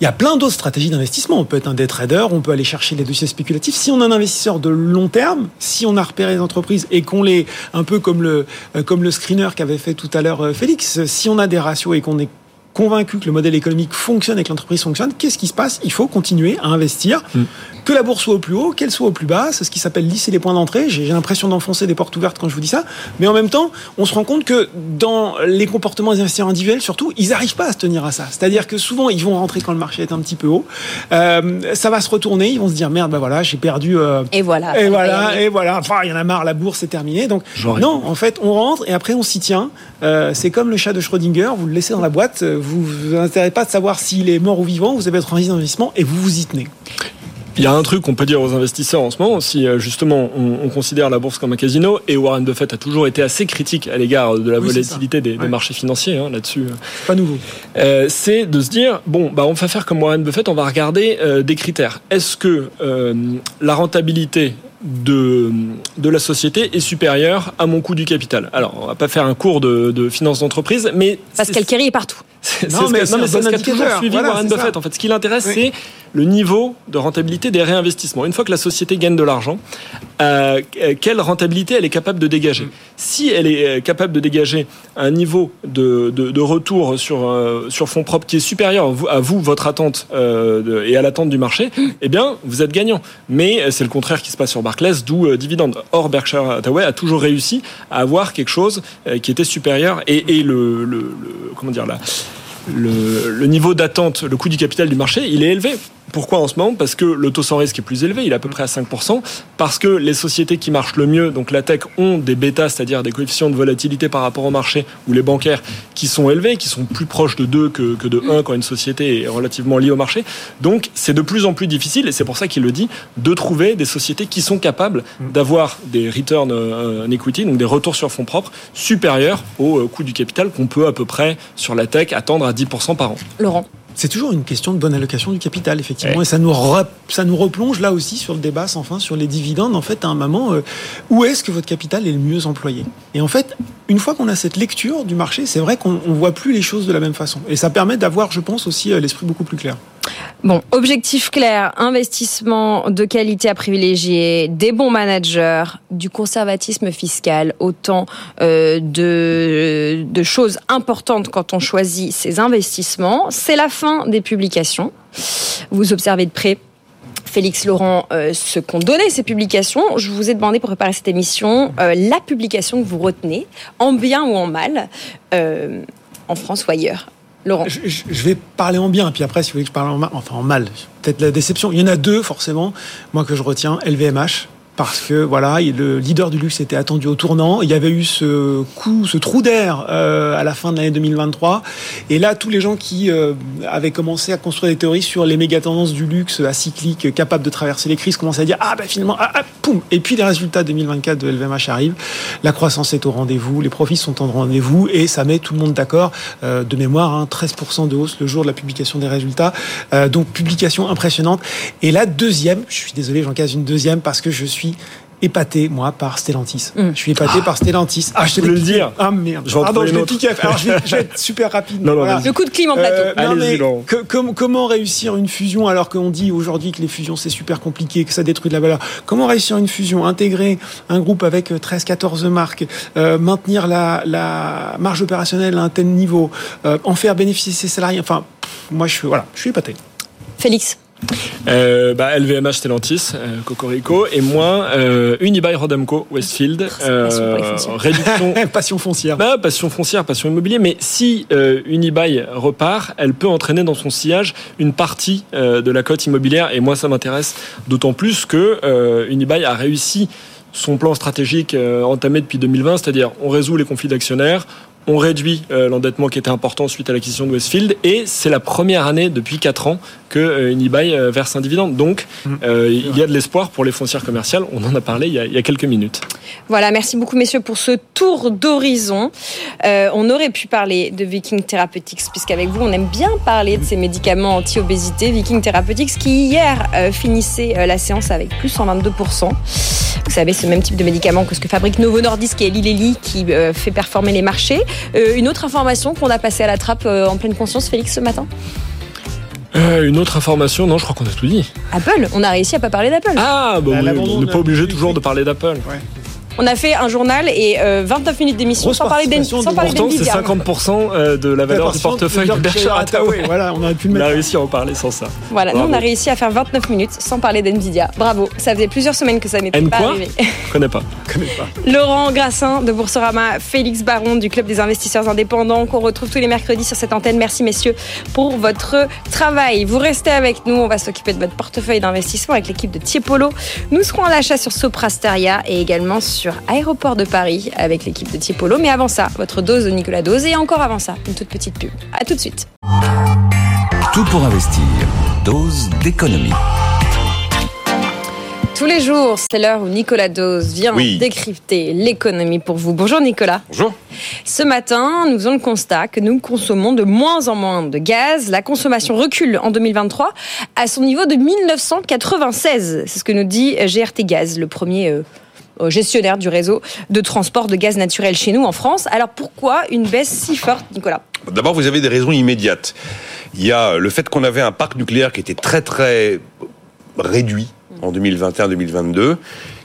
Il y a plein d'autres stratégies d'investissement. On peut être un day trader, on peut aller chercher les dossiers spéculatifs. Si on est un investisseur de long terme, si on a repéré les entreprises et qu'on les, un peu comme le, euh, comme le screener qu'avait fait tout à l'heure Félix, si on a des ratios et qu'on est convaincu que le modèle économique fonctionne et que l'entreprise fonctionne, qu'est-ce qui se passe? Il faut continuer à investir. Mm. Que la bourse soit au plus haut, qu'elle soit au plus bas, c'est ce qui s'appelle lisser les points d'entrée. J'ai l'impression d'enfoncer des portes ouvertes quand je vous dis ça. Mais en même temps, on se rend compte que dans les comportements des investisseurs individuels, surtout, ils n'arrivent pas à se tenir à ça. C'est-à-dire que souvent, ils vont rentrer quand le marché est un petit peu haut. Euh, ça va se retourner, ils vont se dire merde, ben voilà, j'ai perdu. Euh, et voilà. Et voilà, et voilà. Enfin, il y en a marre, la bourse est terminée. Donc, non, en fait, on rentre et après, on s'y tient. Euh, c'est comme le chat de Schrödinger, vous le laissez dans la boîte, vous vous intéressez pas de savoir s'il est mort ou vivant, vous avez votre investissement et vous vous y tenez. Il y a un truc qu'on peut dire aux investisseurs en ce moment, si justement on, on, considère la bourse comme un casino, et Warren Buffett a toujours été assez critique à l'égard de la oui, volatilité des, ouais. des, marchés financiers hein, là-dessus. Pas nouveau. Euh, c'est de se dire bon, bah on va faire comme Warren Buffett, on va regarder euh, des critères. Est-ce que euh, la rentabilité de, de la société est supérieure à mon coût du capital? Alors, on va pas faire un cours de, de finance d'entreprise, mais parce qu'Alkeri est partout. C'est non, ce mais c'est ce qu'a toujours suivi voilà, Warren Buffett. En fait, ce qui l'intéresse, oui. c'est le niveau de rentabilité des réinvestissements. Une fois que la société gagne de l'argent, euh, quelle rentabilité elle est capable de dégager mm. Si elle est capable de dégager un niveau de, de, de retour sur, euh, sur fonds propres qui est supérieur à vous, votre attente euh, de, et à l'attente du marché, mm. eh bien, vous êtes gagnant. Mais c'est le contraire qui se passe sur Barclays, d'où euh, dividende. Or, Berkshire Hathaway a toujours réussi à avoir quelque chose euh, qui était supérieur et, et le, le, le, comment dire là le, niveau d'attente, le coût du capital du marché, il est élevé. Pourquoi en ce moment? Parce que le taux sans risque est plus élevé, il est à peu près à 5%, parce que les sociétés qui marchent le mieux, donc la tech, ont des bêtas, c'est-à-dire des coefficients de volatilité par rapport au marché, ou les bancaires, qui sont élevés, qui sont plus proches de 2 que, de 1 quand une société est relativement liée au marché. Donc c'est de plus en plus difficile, et c'est pour ça qu'il le dit, de trouver des sociétés qui sont capables d'avoir des returns en equity, donc des retours sur fonds propres, supérieurs au coût du capital qu'on peut à peu près sur la tech attendre à 10% par an. Laurent c'est toujours une question de bonne allocation du capital, effectivement. Ouais. Et ça nous, ça nous replonge là aussi sur le débat sans fin sur les dividendes. En fait, à un moment, euh, où est-ce que votre capital est le mieux employé? Et en fait, une fois qu'on a cette lecture du marché, c'est vrai qu'on ne voit plus les choses de la même façon. Et ça permet d'avoir, je pense, aussi euh, l'esprit beaucoup plus clair. Bon, objectif clair, investissement de qualité à privilégier, des bons managers, du conservatisme fiscal, autant euh, de, choses importantes quand on choisit ses investissements. C'est la fin des publications. Vous observez de près Félix Laurent, euh, ce qu'ont donné ces publications. Je vous ai demandé pour préparer cette émission euh, la publication que vous retenez, en bien ou en mal, en France ou ailleurs. Laurent. Je, vais parler en bien, puis après, si vous voulez que je parle en mal, enfin en mal, peut-être la déception. Il y en a deux, forcément, moi que je retiens, LVMH parce que voilà, le leader du luxe était attendu au tournant. Il y avait eu ce coup, ce trou d'air euh, à la fin de l'année 2023. Et là, tous les gens qui euh, avaient commencé à construire des théories sur les méga tendances du luxe acyclique, capables de traverser les crises, commençaient à dire ah ben finalement ah, ah, poum. Et puis les résultats 2024 de LVMH arrivent. La croissance est au rendez-vous, les profits sont au rendez-vous et ça met tout le monde d'accord. Euh, de mémoire, hein, 13% de hausse le jour de la publication des résultats. donc publication impressionnante. Et la deuxième, je suis désolé, j'en casse une deuxième parce que je suis épaté, moi, par Stellantis. Mm. Je suis épaté par Stellantis. Ah, je te voulais le dire. Ah, merde. Je Pardon, je vais Alors, je vais, être super rapide. Non, non, Le coup de clim en plateau. Euh, comment réussir une fusion alors qu'on dit aujourd'hui que les fusions, c'est super compliqué, que ça détruit de la valeur? Comment réussir une fusion? Intégrer un groupe avec 13-14 marques, euh, maintenir la, la, marge opérationnelle à un tel niveau, euh, en faire bénéficier ses salariés? Enfin, moi, je, voilà, je suis épaté. Félix euh, bah, LVMH Stellantis, euh, Cocorico, et moi, euh, Unibail Rodamco Westfield. Euh, réduction. passion foncière. Bah, passion foncière, passion immobilière. Mais si euh, Unibail repart, elle peut entraîner dans son sillage une partie euh, de la cote immobilière. Et moi, ça m'intéresse d'autant plus que Unibail a réussi son plan stratégique entamé depuis 2020, c'est-à-dire on résout les conflits d'actionnaires, on réduit euh, l'endettement qui était important suite à l'acquisition de Westfield et c'est la première année depuis 4 ans que euh, Unibail euh, verse un dividende. Donc mmh. il y a de l'espoir pour les foncières commerciales. On en a parlé il y a, quelques minutes. Voilà, merci beaucoup messieurs pour ce tour d'horizon. on aurait pu parler de Viking Therapeutics puisqu'avec vous on aime bien parler de ces médicaments anti-obésité. Viking Therapeutics qui hier finissait la séance avec plus 122%. Vous savez, c'est le même type de médicament que ce que fabrique Novo Nordisk et Lilly qui fait performer les marchés. Euh, une autre information qu'on a passée à la trappe euh, en pleine conscience, Félix, ce matin euh, une autre information, non, je crois qu'on a tout dit. Apple, on a réussi à pas parler d'Apple. Ah, bah oui, on n'est pas obligé toujours de parler d'Apple. On a fait un journal et 29 minutes d'émission sans parler d'Nvidia. Pourtant, c'est 50% de la valeur du portefeuille de Berkshire Hathaway. Voilà, on a pu On a réussi à en parler sans ça. Voilà, nous on a réussi à faire 29 minutes sans parler d'Nvidia. Bravo, ça faisait plusieurs semaines que ça n'était pas arrivé. Je connais pas. Connais pas. Laurent Grassin de Boursorama, Félix Baron du Club des investisseurs indépendants qu'on retrouve tous les mercredis sur cette antenne. Merci messieurs pour votre travail. Vous restez avec nous, on va s'occuper de votre portefeuille d'investissement avec l'équipe de Tiepolo. Nous serons à l'achat sur Soprasteria et également sur Aéroport de Paris avec l'équipe de Tiepolo. Mais avant ça, votre dose de Nicolas Dose et encore avant ça, une toute petite pub. A tout de suite. Tout pour investir. Dose d'économie. Tous les jours, c'est l'heure où Nicolas Dose vient décrypter l'économie pour vous. Bonjour Nicolas. Bonjour. Ce matin, nous faisons le constat que nous consommons de moins en moins de gaz. La consommation recule en 2023 à son niveau de 1996. C'est ce que nous dit GRT Gaz, le premier euh, gestionnaire du réseau de transport de gaz naturel chez nous en France. Alors pourquoi une baisse si forte, Nicolas? D'abord, vous avez des raisons immédiates. Il y a le fait qu'on avait un parc nucléaire qui était très très réduit en 2021-2022,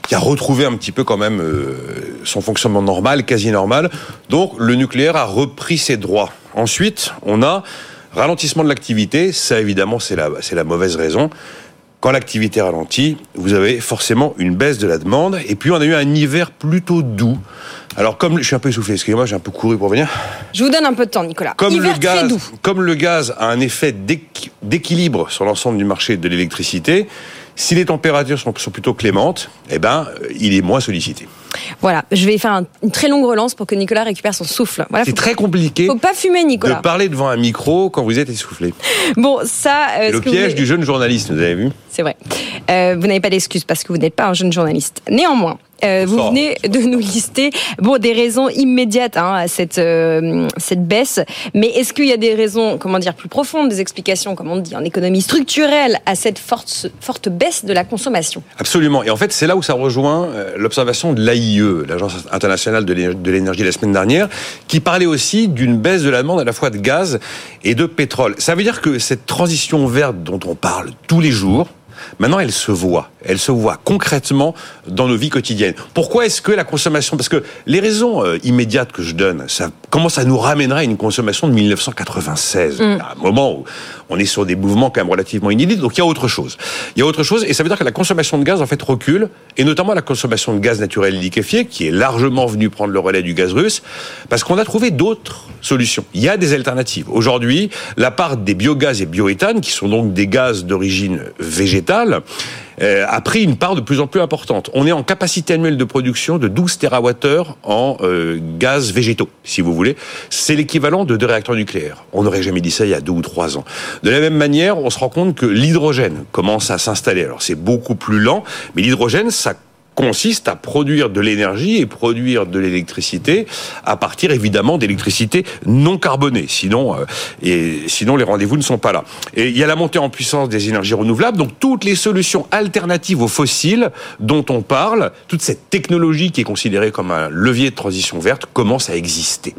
qui a retrouvé un petit peu quand même euh, son fonctionnement normal, quasi normal. Donc le nucléaire a repris ses droits. Ensuite, on a ralentissement de l'activité. Ça, évidemment, c'est la mauvaise raison. Quand l'activité ralentit, vous avez forcément une baisse de la demande. Et puis, on a eu un hiver plutôt doux. Alors, comme je suis un peu essoufflé, excusez-moi, j'ai un peu couru pour venir. Je vous donne un peu de temps, Nicolas. Comme, le gaz, comme le gaz a un effet d'équilibre sur l'ensemble du marché de l'électricité, si les températures sont, plutôt clémentes, eh ben, il est moins sollicité. Voilà, je vais faire une très longue relance pour que Nicolas récupère son souffle. Voilà, c'est très compliqué. Faut pas fumer, Nicolas. De parler devant un micro quand vous êtes essoufflé. Bon, ça. Euh, le piège du jeune journaliste, vous avez vu C'est vrai. Euh, vous n'avez pas d'excuse parce que vous n'êtes pas un jeune journaliste. Néanmoins, euh, vous venez de nous lister bon des raisons immédiates hein, à cette euh, cette baisse, mais est-ce qu'il y a des raisons comment dire plus profondes, des explications comme on dit en économie structurelle à cette forte forte baisse de la consommation? Absolument. Et en fait, c'est là où ça rejoint euh, l'observation de l'AIE, l'Agence internationale de l'énergie la semaine dernière, qui parlait aussi d'une baisse de la demande à la fois de gaz et de pétrole. Ça veut dire que cette transition verte dont on parle tous les jours, Maintenant, elle se voit. Elle se voit concrètement dans nos vies quotidiennes. Pourquoi est-ce que la consommation Parce que les raisons euh, immédiates que je donne, ça commence à nous ramènerait à une consommation de 1996, mm. à un moment où on est sur des mouvements quand même relativement inédits. Donc il y a autre chose. Il y a autre chose, et ça veut dire que la consommation de gaz en fait recule, et notamment la consommation de gaz naturel liquéfié, qui est largement venue prendre le relais du gaz russe, parce qu'on a trouvé d'autres solutions. Il y a des alternatives. Aujourd'hui, la part des biogaz et bioéthane, qui sont donc des gaz d'origine végétale, euh, a pris une part de plus en plus importante. On est en capacité annuelle de production de 12 TWh en euh, gaz végétaux, si vous voulez. C'est l'équivalent de deux réacteurs nucléaires. On n'aurait jamais dit ça il y a deux ou trois ans. De la même manière, on se rend compte que l'hydrogène commence à s'installer. Alors c'est beaucoup plus lent, mais l'hydrogène, ça consiste à produire de l'énergie et produire de l'électricité à partir évidemment d'électricité non carbonée. Sinon, euh, et sinon les rendez-vous ne sont pas là. Et il y a la montée en puissance des énergies renouvelables, donc toutes les solutions alternatives aux fossiles dont on parle, toute cette technologie qui est considérée comme un levier de transition verte commence à exister.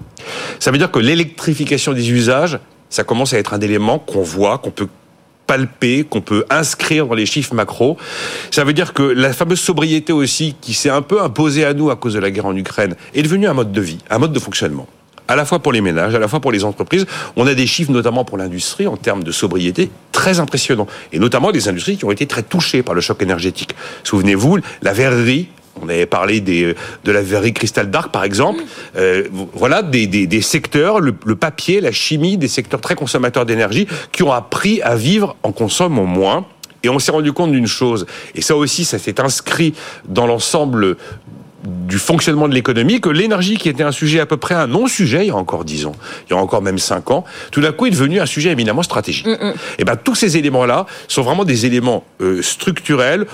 Ça veut dire que l'électrification des usages, ça commence à être un élément qu'on voit, qu'on peut palpé, qu'on peut inscrire dans les chiffres macro. Ça veut dire que la fameuse sobriété aussi, qui s'est un peu imposée à nous à cause de la guerre en Ukraine, est devenue un mode de vie, un mode de fonctionnement à la fois pour les ménages, à la fois pour les entreprises. On a des chiffres notamment pour l'industrie en termes de sobriété très impressionnants, et notamment des industries qui ont été très touchées par le choc énergétique. Souvenez-vous, la verrerie on avait parlé des, de la verrerie Cristal Dark, par exemple. Euh, voilà des, des, des secteurs, le, le, papier, la chimie, des secteurs très consommateurs d'énergie qui ont appris à vivre en consommant moins. Et on s'est rendu compte d'une chose, et ça aussi, ça s'est inscrit dans l'ensemble du fonctionnement de l'économie que l'énergie, qui était un sujet à peu près un non-sujet il y a encore dix ans, il y a encore même cinq ans, tout d'un coup est devenu un sujet éminemment stratégique. Mm -mm. Et ben tous ces éléments-là sont vraiment des éléments euh, structurels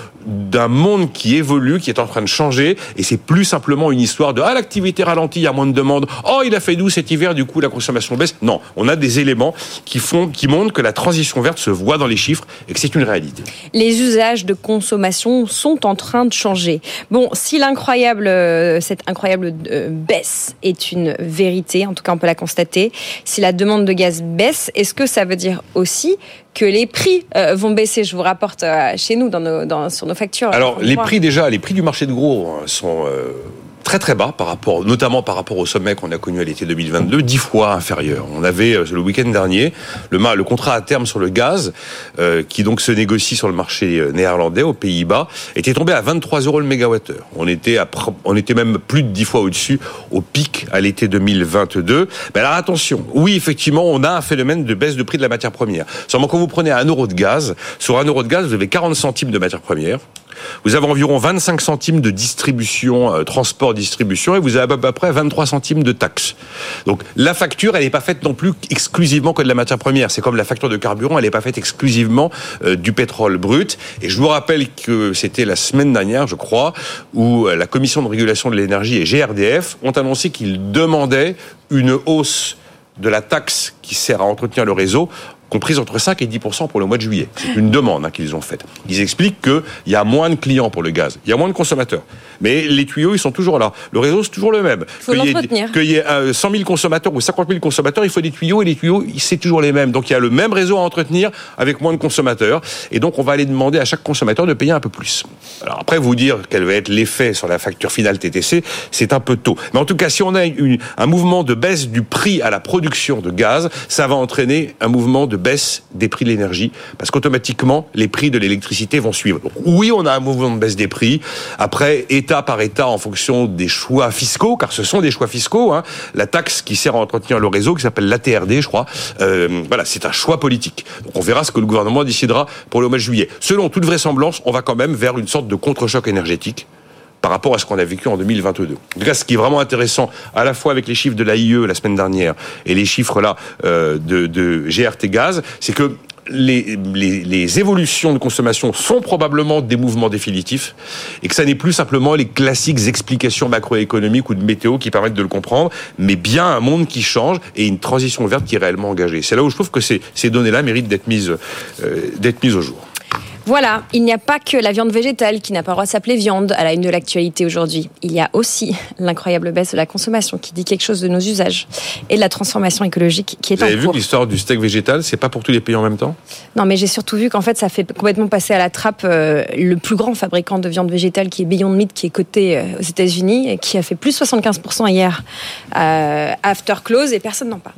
d'un monde qui évolue, qui est en train de changer, et c'est plus simplement une histoire de ah l'activité ralentit, il y a moins de demandes, oh il a fait doux cet hiver, du coup la consommation baisse. Non, on a des éléments qui font, qui montrent que la transition verte se voit dans les chiffres et que c'est une réalité. Les usages de consommation sont en train de changer. Bon, si l'incroyable euh, cette incroyable euh, baisse est une vérité, en tout cas on peut la constater. Si la demande de gaz baisse, est-ce que ça veut dire aussi que les prix euh, vont baisser? Je vous rapporte chez nous dans nos, dans, sur nos factures. Alors les prix déjà, les prix du marché de gros sont euh, très très bas par rapport, notamment par rapport au sommet qu'on a connu à l'été 2022, dix fois inférieur. On avait le week-end dernier le, le contrat à terme sur le gaz, euh, qui donc se négocie sur le marché néerlandais aux Pays-Bas, était tombé à 23 euros le mégawattheure. On était à, on était même plus de dix fois au-dessus au pic à l'été 2022. Mais alors attention, oui effectivement, on a un phénomène de baisse de prix de la matière première. Seulement quand vous prenez un euro de gaz, sur un euro de gaz, vous avez 40 centimes de matière première. Vous avez environ 25 centimes de distribution, euh, transport, distribution, et vous avez à peu près 23 centimes de taxes. Donc la facture, elle n'est pas faite non plus exclusivement que de la matière première. C'est comme la facture de carburant, elle n'est pas faite exclusivement euh, du pétrole brut. Et je vous rappelle que c'était la semaine dernière, je crois, où euh, la Commission de régulation de l'énergie et GRDF ont annoncé qu'ils demandaient une hausse de la taxe qui sert à entretenir le réseau comprise entre 5 et 10 pour le mois de juillet. C'est une demande hein, qu'ils ont faite. Ils expliquent qu'il y a moins de clients pour le gaz, il y a moins de consommateurs. Mais les tuyaux, ils sont toujours là. Le réseau, c'est toujours le même. Qu'il y, y, ait 100 000 consommateurs ou 50 000 consommateurs, il faut des tuyaux, et les tuyaux, c'est toujours les mêmes. Donc il y a le même réseau à entretenir avec moins de consommateurs. Et donc on va aller demander à chaque consommateur de payer un peu plus. Alors après, vous dire quel va être l'effet sur la facture finale TTC, c'est un peu tôt. Mais en tout cas, si on a une, un mouvement de baisse du prix à la production de gaz, ça va entraîner un mouvement de baisse des prix de l'énergie, parce qu'automatiquement, les prix de l'électricité vont suivre. Donc, oui, on a un mouvement de baisse des prix. Après, État par État, en fonction des choix fiscaux, car ce sont des choix fiscaux, hein, la taxe qui sert à entretenir le réseau, qui s'appelle l'ATRD, je crois, euh, voilà, c'est un choix politique. Donc on verra ce que le gouvernement décidera pour le mois de juillet. Selon toute vraisemblance, on va quand même vers une sorte de contre-choc énergétique par rapport à ce qu'on a vécu en 2022. En tout cas, ce qui est vraiment intéressant, à la fois avec les chiffres de l'AIE la semaine dernière et les chiffres là euh, de, de GRT Gaz, c'est que les, les, les, évolutions de consommation sont probablement des mouvements définitifs et que ça n'est plus simplement les classiques explications macroéconomiques ou de météo qui permettent de le comprendre, mais bien un monde qui change et une transition verte qui est réellement engagée. C'est là où je trouve que ces, ces données-là méritent d'être mises, euh, mises au jour. Voilà, il n'y a pas que la viande végétale qui n'a pas le droit de s'appeler viande à la une de l'actualité aujourd'hui. Il y a aussi l'incroyable baisse de la consommation qui dit quelque chose de nos usages et de la transformation écologique qui est Vous en avez vu cours. que l'histoire du steak végétal, c'est pas pour tous les pays en même temps? Non, mais j'ai surtout vu qu'en fait, ça fait complètement passer à la trappe euh, le plus grand fabricant de viande végétale qui est Beyond Meat, qui est coté euh, aux États-Unis, qui a fait plus 75% hier euh, after close et personne n'en parle.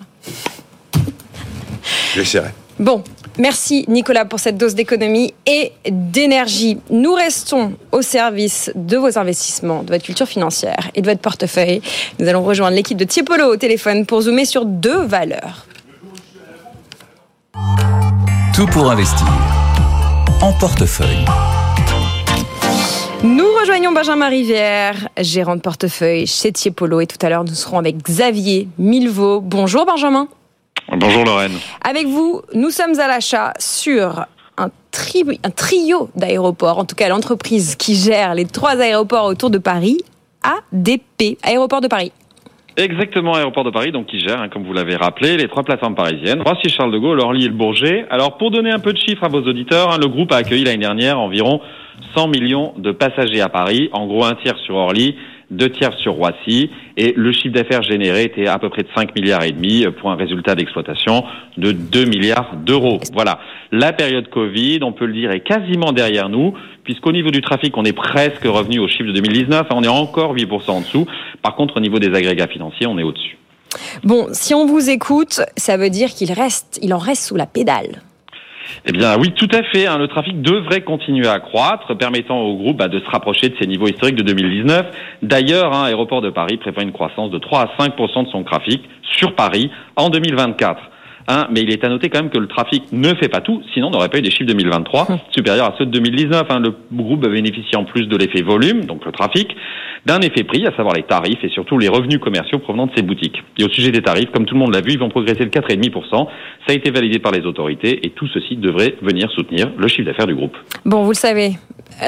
J'essaierai. Bon, merci Nicolas pour cette dose d'économie et d'énergie. Nous restons au service de vos investissements, de votre culture financière et de votre portefeuille. Nous allons rejoindre l'équipe de Tiepolo au téléphone pour zoomer sur deux valeurs. Tout pour investir. En portefeuille. Nous rejoignons Benjamin Rivière, gérant de portefeuille chez Tiepolo. Et tout à l'heure, nous serons avec Xavier Milvaux. Bonjour Benjamin. Bonjour Lorraine. Avec vous, nous sommes à l'achat sur un, un trio d'aéroports, en tout cas l'entreprise qui gère les trois aéroports autour de Paris, ADP, Aéroport de Paris. Exactement, Aéroport de Paris, donc qui gère, hein, comme vous l'avez rappelé, les trois plateformes parisiennes, Roissy-Charles de Gaulle, Orly et le Bourget. Alors, pour donner un peu de chiffres à vos auditeurs, hein, le groupe a accueilli l'année dernière environ 100 millions de passagers à Paris, en gros un tiers sur Orly, deux tiers sur Roissy, et le chiffre d'affaires généré était à peu près de 5 milliards et demi pour un résultat d'exploitation de 2 milliards d'euros. Voilà. La période Covid, on peut le dire, est quasiment derrière nous, puisqu'au niveau du trafic, on est presque revenu au chiffre de 2019, on est encore 8% en dessous. Par contre, au niveau des agrégats financiers, on est au-dessus. Bon, si on vous écoute, ça veut dire qu'il reste, il en reste sous la pédale. Eh bien oui, tout à fait. Hein. Le trafic devrait continuer à croître, permettant au groupe bah, de se rapprocher de ses niveaux historiques de 2019. D'ailleurs, hein, Aéroport de Paris prévoit une croissance de 3 à 5 de son trafic sur Paris en 2024. Hein, mais il est à noter quand même que le trafic ne fait pas tout, sinon on n'aurait pas eu des chiffres 2023 hum. supérieurs à ceux de 2019. Hein. Le groupe bénéficie en plus de l'effet volume, donc le trafic, d'un effet prix, à savoir les tarifs et surtout les revenus commerciaux provenant de ses boutiques. Et au sujet des tarifs, comme tout le monde l'a vu, ils vont progresser de 4,5%. Ça a été validé par les autorités et tout ceci devrait venir soutenir le chiffre d'affaires du groupe. Bon, vous le savez,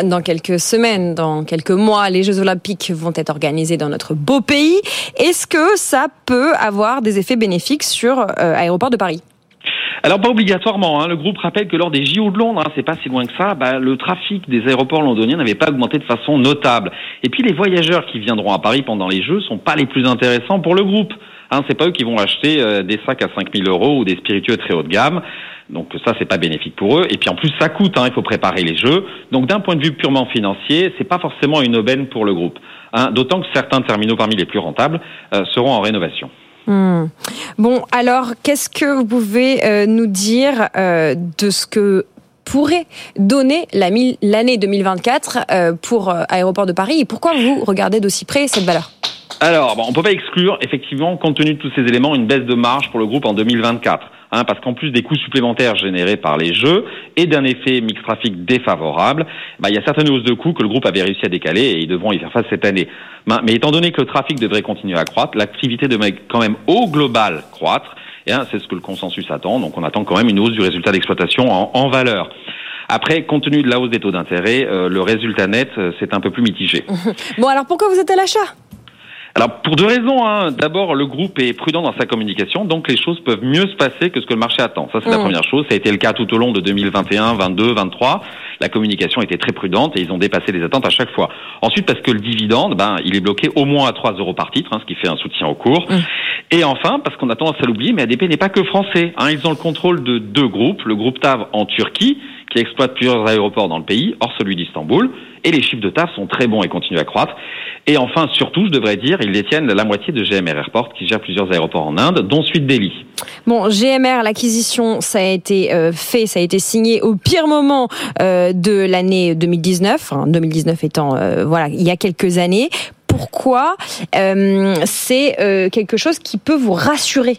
dans quelques semaines, dans quelques mois, les Jeux Olympiques vont être organisés dans notre beau pays. Est-ce que ça peut avoir des effets bénéfiques sur euh, Aéroport de Paris? Alors pas obligatoirement. Hein. Le groupe rappelle que lors des JO de Londres, hein, c'est pas si loin que ça, bah, le trafic des aéroports londoniens n'avait pas augmenté de façon notable. Et puis les voyageurs qui viendront à Paris pendant les Jeux sont pas les plus intéressants pour le groupe. Hein, c'est pas eux qui vont acheter euh, des sacs à 5000 euros ou des spiritueux très haut de gamme. Donc ça, c'est pas bénéfique pour eux. Et puis en plus, ça coûte. Hein, il faut préparer les jeux. Donc d'un point de vue purement financier, c'est pas forcément une aubaine pour le groupe. Hein, D'autant que certains terminaux parmi les plus rentables euh, seront en rénovation. Hmm. Bon, alors qu'est-ce que vous pouvez euh, nous dire euh, de ce que pourrait donner l'année 2024 euh, pour Aéroport de Paris? Et pourquoi vous regardez d'aussi près cette valeur? Alors, bon, on peut pas exclure, effectivement, compte tenu de tous ces éléments, une baisse de marge pour le groupe en 2024. Hein, parce qu'en plus des coûts supplémentaires générés par les jeux et d'un effet mix trafic défavorable, bah, il y a certaines hausses de coûts que le groupe avait réussi à décaler et ils devront y faire face cette année. Mais étant donné que le trafic devrait continuer à croître, l'activité devrait quand même au global croître. Et hein, c'est ce que le consensus attend. Donc on attend quand même une hausse du résultat d'exploitation en, en valeur. Après, compte tenu de la hausse des taux d'intérêt, euh, le résultat net, euh, c'est un peu plus mitigé. bon, alors pourquoi vous êtes à l'achat? Alors pour deux raisons. Hein. D'abord, le groupe est prudent dans sa communication, donc les choses peuvent mieux se passer que ce que le marché attend. Ça, c'est la mmh. première chose. Ça a été le cas tout au long de 2021, 22, 23. La communication était très prudente et ils ont dépassé les attentes à chaque fois. Ensuite, parce que le dividende, ben, il est bloqué au moins à 3 euros par titre, hein, ce qui fait un soutien au cours. Mmh. Et enfin, parce qu'on a tendance à l'oublier, mais ADP n'est pas que français. Hein. Ils ont le contrôle de deux groupes. Le groupe TAV en Turquie, qui exploite plusieurs aéroports dans le pays, hors celui d'Istanbul, et les chiffres de TAV sont très bons et continuent à croître. Et enfin, surtout, je devrais dire, ils détiennent la moitié de GMR Airport, qui gère plusieurs aéroports en Inde, dont celui de Delhi. Bon, GMR, l'acquisition, ça a été euh, fait, ça a été signé au pire moment euh, de l'année 2019, 2019 étant, euh, voilà, il y a quelques années. Pourquoi c'est quelque chose qui peut vous rassurer?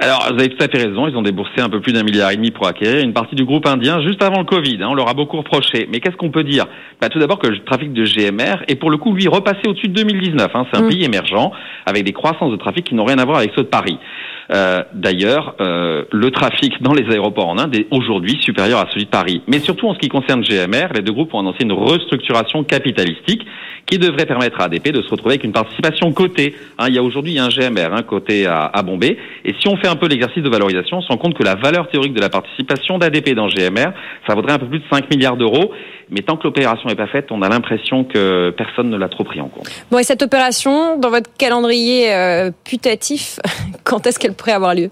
Alors, vous avez tout à fait raison. Ils ont déboursé un peu plus d'un milliard et demi pour acquérir une partie du groupe indien juste avant le Covid. Hein, on leur a beaucoup reproché. Mais qu'est-ce qu'on peut dire? Bah, Tout d'abord que le trafic de GMR est pour le coup, lui, repassé au-dessus de 2019. Hein. C'est un mm. pays émergent avec des croissances de trafic qui n'ont rien à voir avec ceux de Paris. Euh, D'ailleurs, euh, le trafic dans les aéroports en Inde est aujourd'hui supérieur à celui de Paris. Mais surtout en ce qui concerne GMR, les deux groupes ont annoncé une restructuration capitalistique qui devrait permettre à ADP de se retrouver avec une participation cotée. Hein, il y a aujourd'hui un GMR hein, coté à, à, Bombay. Et si on fait un peu l'exercice de valorisation, on se rend compte que la valeur théorique de la participation d'ADP dans GMR, ça vaudrait un peu plus de 5 milliards d'euros. Mais tant que l'opération n'est pas faite, on a l'impression que personne ne l'a trop pris en compte. Bon, et cette opération, dans votre calendrier euh, putatif, quand est-ce qu'elle pourrait avoir lieu?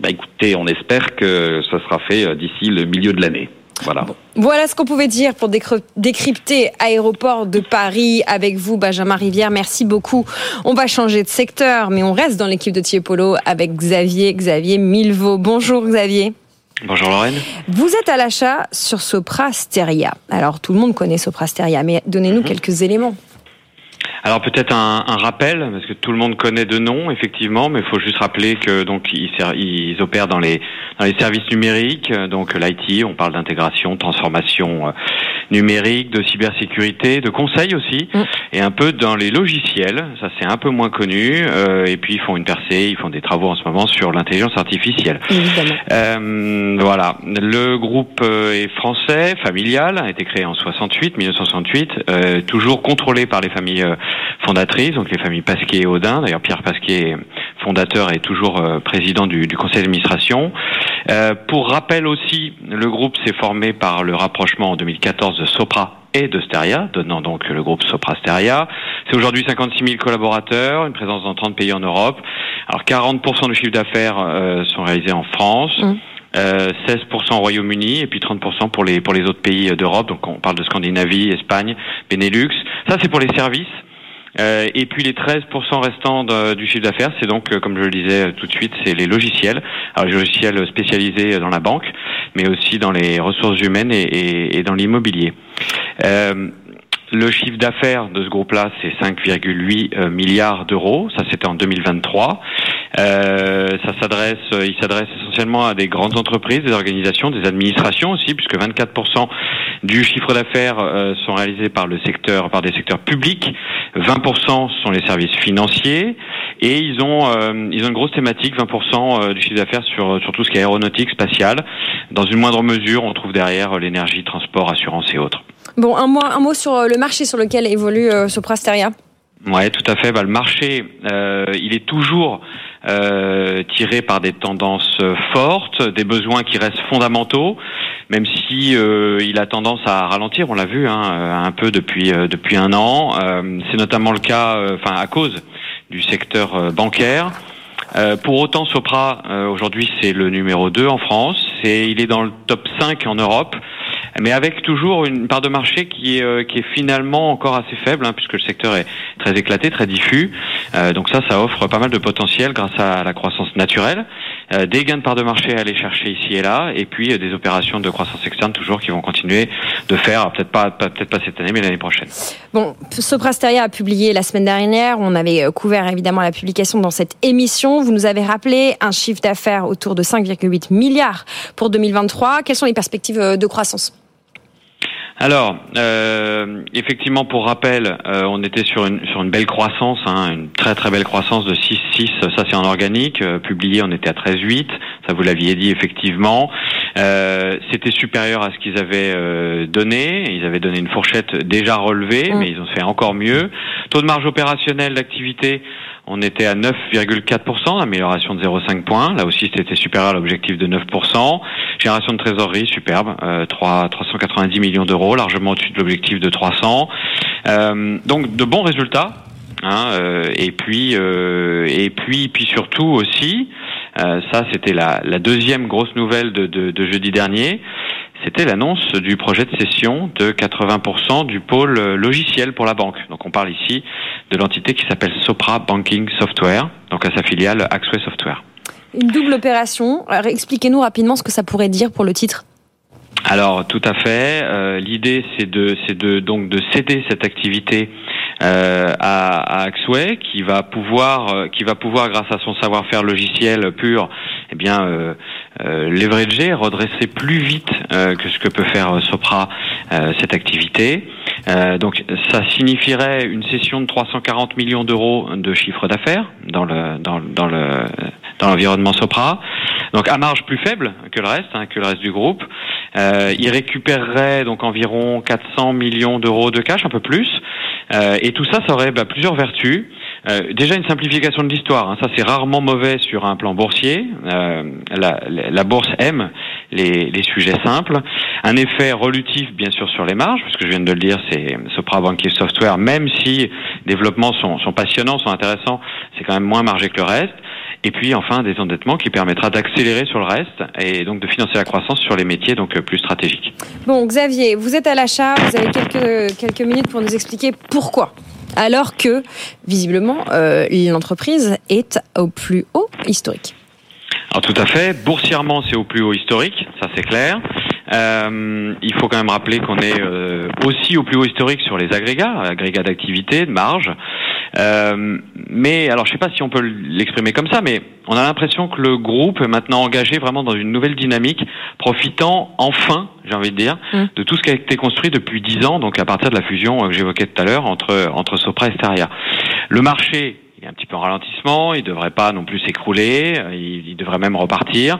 Bah écoutez, on espère que ça sera fait euh, d'ici le milieu de l'année. Voilà. Voilà ce qu'on pouvait dire pour décrypter Aéroport de Paris avec vous, Benjamin Rivière. Merci beaucoup. On va changer de secteur, mais on reste dans l'équipe de Tiepolo avec Xavier, Xavier Milvaux. Bonjour Xavier. Bonjour Lorraine. Vous êtes à l'achat sur Soprasteria. Alors tout le monde connaît Soprasteria, mais donnez-nous mhm. quelques éléments. Alors peut-être un, un, rappel, parce que tout le monde connaît de nom, effectivement, mais il faut juste rappeler que donc ils, ils opèrent dans les dans les services numériques, donc l'IT, on parle d'intégration, transformation euh, numérique, de cybersécurité, de conseil aussi, Mm. et un peu dans les logiciels. Ça c'est un peu moins connu. euh, et puis ils font une percée, ils font des travaux en ce moment sur l'intelligence artificielle. Évidemment. Euh, voilà. Le groupe euh, est français, familial, a été créé en 68, 1968, euh, toujours contrôlé par les familles euh, fondatrices, donc les familles Pasquier et Audin. D'ailleurs, Pierre Pasquier, fondateur, est toujours euh, président du, du conseil d'administration. Euh, pour rappel aussi, le groupe s'est formé par le rapprochement en 2014 de Sopra et de Steria, donnant donc le groupe Sopra Steria. C'est aujourd'hui 56 000 collaborateurs, une présence dans 30 pays en Europe. Alors 40% du chiffre d'affaires euh, sont réalisés en France. Mm. Euh, 16% au Royaume-Uni et puis 30% pour les pour les autres pays d'Europe. Donc on parle de Scandinavie, Espagne, Benelux. Ça c'est pour les services. Euh, et puis les 13% restants du chiffre d'affaires, c'est donc, euh, comme je le disais euh, tout de suite, c'est les logiciels. Alors les logiciels spécialisés dans la banque, mais aussi dans les ressources humaines et, dans l'immobilier. Le chiffre d'affaires de ce groupe-là, c'est 5,8 euh, milliards d'euros. Ça, c'était en 2023. Euh, ça s'adresse, euh, il s'adresse essentiellement à des grandes entreprises, des organisations, des administrations aussi, puisque 24% du chiffre d'affaires euh, sont réalisés par le secteur, par des secteurs publics. 20% sont les services financiers et ils ont, euh, ils ont une grosse thématique, 20% euh, du chiffre d'affaires sur, sur tout ce qui est aéronautique, spatial. Dans une moindre mesure, on trouve derrière l'énergie, transport, assurance et autres. Bon, un mot, un mot sur euh, le marché sur lequel évolue euh, Sopra Steria. Ouais, tout à fait. Bah, le marché, euh, il est toujours euh, tiré par des tendances euh, fortes, des besoins qui restent fondamentaux, même si euh, il a tendance à ralentir. On l'a vu hein, un peu depuis depuis un an. C'est notamment le cas, enfin à cause du secteur bancaire. Euh, pour autant, Sopra euh, aujourd'hui c'est le numéro 2 en France. C'est il est dans le top 5 en Europe mais avec toujours une part de marché qui est, euh, qui est finalement encore assez faible, hein, puisque le secteur est très éclaté, très diffus. Euh, donc ça, ça offre pas mal de potentiel grâce à la croissance naturelle, euh, des gains de part de marché à aller chercher ici et là, et puis euh, des opérations de croissance externe toujours qui vont continuer de faire, alors peut-être pas, peut-être pas cette année, mais l'année prochaine. Bon, Sopra Steria a publié la semaine dernière. On avait euh, couvert évidemment la publication dans cette émission. Vous nous avez rappelé un chiffre d'affaires autour de 5,8 milliards pour 2023. Quelles sont les perspectives euh, de croissance? Alors, euh, effectivement, pour rappel, euh, on était sur une sur une belle croissance, hein, une très très belle croissance de 6,6. Ça, c'est en organique. Euh, publié, on était à 13,8. Ça, vous l'aviez dit effectivement. Euh, C'était supérieur à ce qu'ils avaient euh, donné. Ils avaient donné une fourchette déjà relevée, Mm. mais ils ont fait encore mieux. Taux de marge opérationnelle d'activité, on était à 9,4%, amélioration de 0,5 points. Là aussi, c'était supérieur à l'objectif de 9%. Génération de trésorerie, superbe, euh, 3, 390 millions d'euros, largement au-dessus de l'objectif de 300. Euh, donc, de bons résultats. Hein, euh, et puis, euh, et puis, puis surtout aussi, euh, ça, c'était la, la deuxième grosse nouvelle de, de, de jeudi dernier. C'était l'annonce du projet de cession de 80% du pôle logiciel pour la banque. Donc on parle ici de l'entité qui s'appelle Sopra Banking Software, donc à sa filiale Axway Software. Une double opération. Alors, expliquez-nous rapidement ce que ça pourrait dire pour le titre. Alors tout à fait. Euh, L'idée c'est de c'est de donc de céder cette activité euh, à, à Axway qui va pouvoir euh, qui va pouvoir grâce à son savoir-faire logiciel pur eh bien euh, leverager redresser plus vite que ce que peut faire Sopra cette activité. Donc ça signifierait une cession de 340 millions d'euros de chiffre d'affaires dans le dans, dans le dans l'environnement Sopra. Donc à marge plus faible que le reste, hein, que le reste du groupe. Euh, il récupérerait donc environ 400 millions d'euros de cash, un peu plus. Euh, et tout ça, ça aurait bah, plusieurs vertus. Euh, déjà une simplification de l'histoire, hein, ça c'est rarement mauvais sur un plan boursier. Euh, la, la- la bourse aime les, les sujets simples. Un effet relutif bien sûr sur les marges, puisque je viens de le dire, c'est Sopra Banking Software, même si les développements sont, sont passionnants, sont intéressants, c'est quand même moins margé que le reste. Et puis enfin des endettements qui permettra d'accélérer sur le reste et donc de financer la croissance sur les métiers donc euh, plus stratégiques. Bon, Xavier, vous êtes à l'achat, vous avez quelques, quelques minutes pour nous expliquer pourquoi. Alors que, visiblement, euh, l'entreprise est au plus haut historique. Alors tout à fait, boursièrement c'est au plus haut historique, ça c'est clair. Euh, il faut quand même rappeler qu'on est euh, aussi au plus haut historique sur les agrégats, agrégats d'activité, de marge. Euh, mais alors, je sais pas si on peut l'exprimer comme ça, mais on a l'impression que le groupe est maintenant engagé vraiment dans une nouvelle dynamique, profitant enfin, j'ai envie de dire, Mm. de tout ce qui a été construit depuis dix ans, donc à partir de la fusion euh, que j'évoquais tout à l'heure entre entre Sopra et Steria. Le marché il est un petit peu en ralentissement, il devrait pas non plus s'écrouler, euh, il, il devrait même repartir.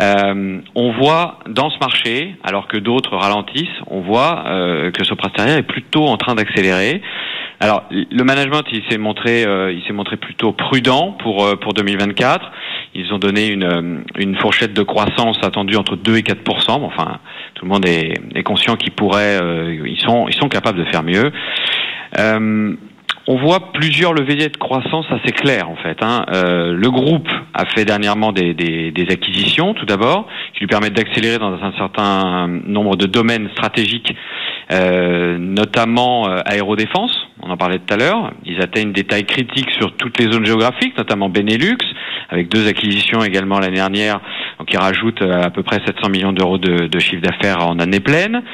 Euh, on voit dans ce marché, alors que d'autres ralentissent, on voit euh, que Sopra Steria est plutôt en train d'accélérer. Alors le management, il s'est montré, euh, il s'est montré plutôt prudent pour euh, pour 2024. Ils ont donné une euh, une fourchette de croissance attendue entre 2 et 4% Bon, Enfin, tout le monde est, est conscient qu'ils pourraient, euh, ils sont ils sont capables de faire mieux. Euh, on voit plusieurs leviers de croissance assez clairs en fait. Hein. Euh, le groupe a fait dernièrement des, des, des acquisitions, tout d'abord, qui lui permettent d'accélérer dans un certain nombre de domaines stratégiques, notamment aérodéfense. On en parlait tout à l'heure. Ils atteignent des tailles critiques sur toutes les zones géographiques, notamment Benelux, avec deux acquisitions également l'année dernière, qui rajoutent euh, à peu près 700 millions d'euros de, de chiffre d'affaires en année pleine.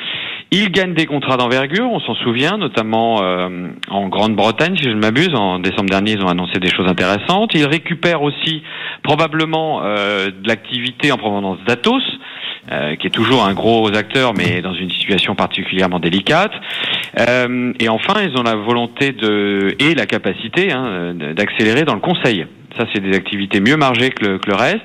Ils gagnent des contrats d'envergure, on s'en souvient, notamment euh, en Grande-Bretagne, si je ne m'abuse. En décembre dernier, ils ont annoncé des choses intéressantes. Ils récupèrent aussi probablement euh, de l'activité en provenance d'Atos, euh, qui est toujours un gros acteur, mais dans une situation particulièrement délicate. Euh, et enfin, ils ont la volonté de et la capacité hein, d'accélérer dans le conseil. Ça, c'est des activités mieux margées que le, que le reste.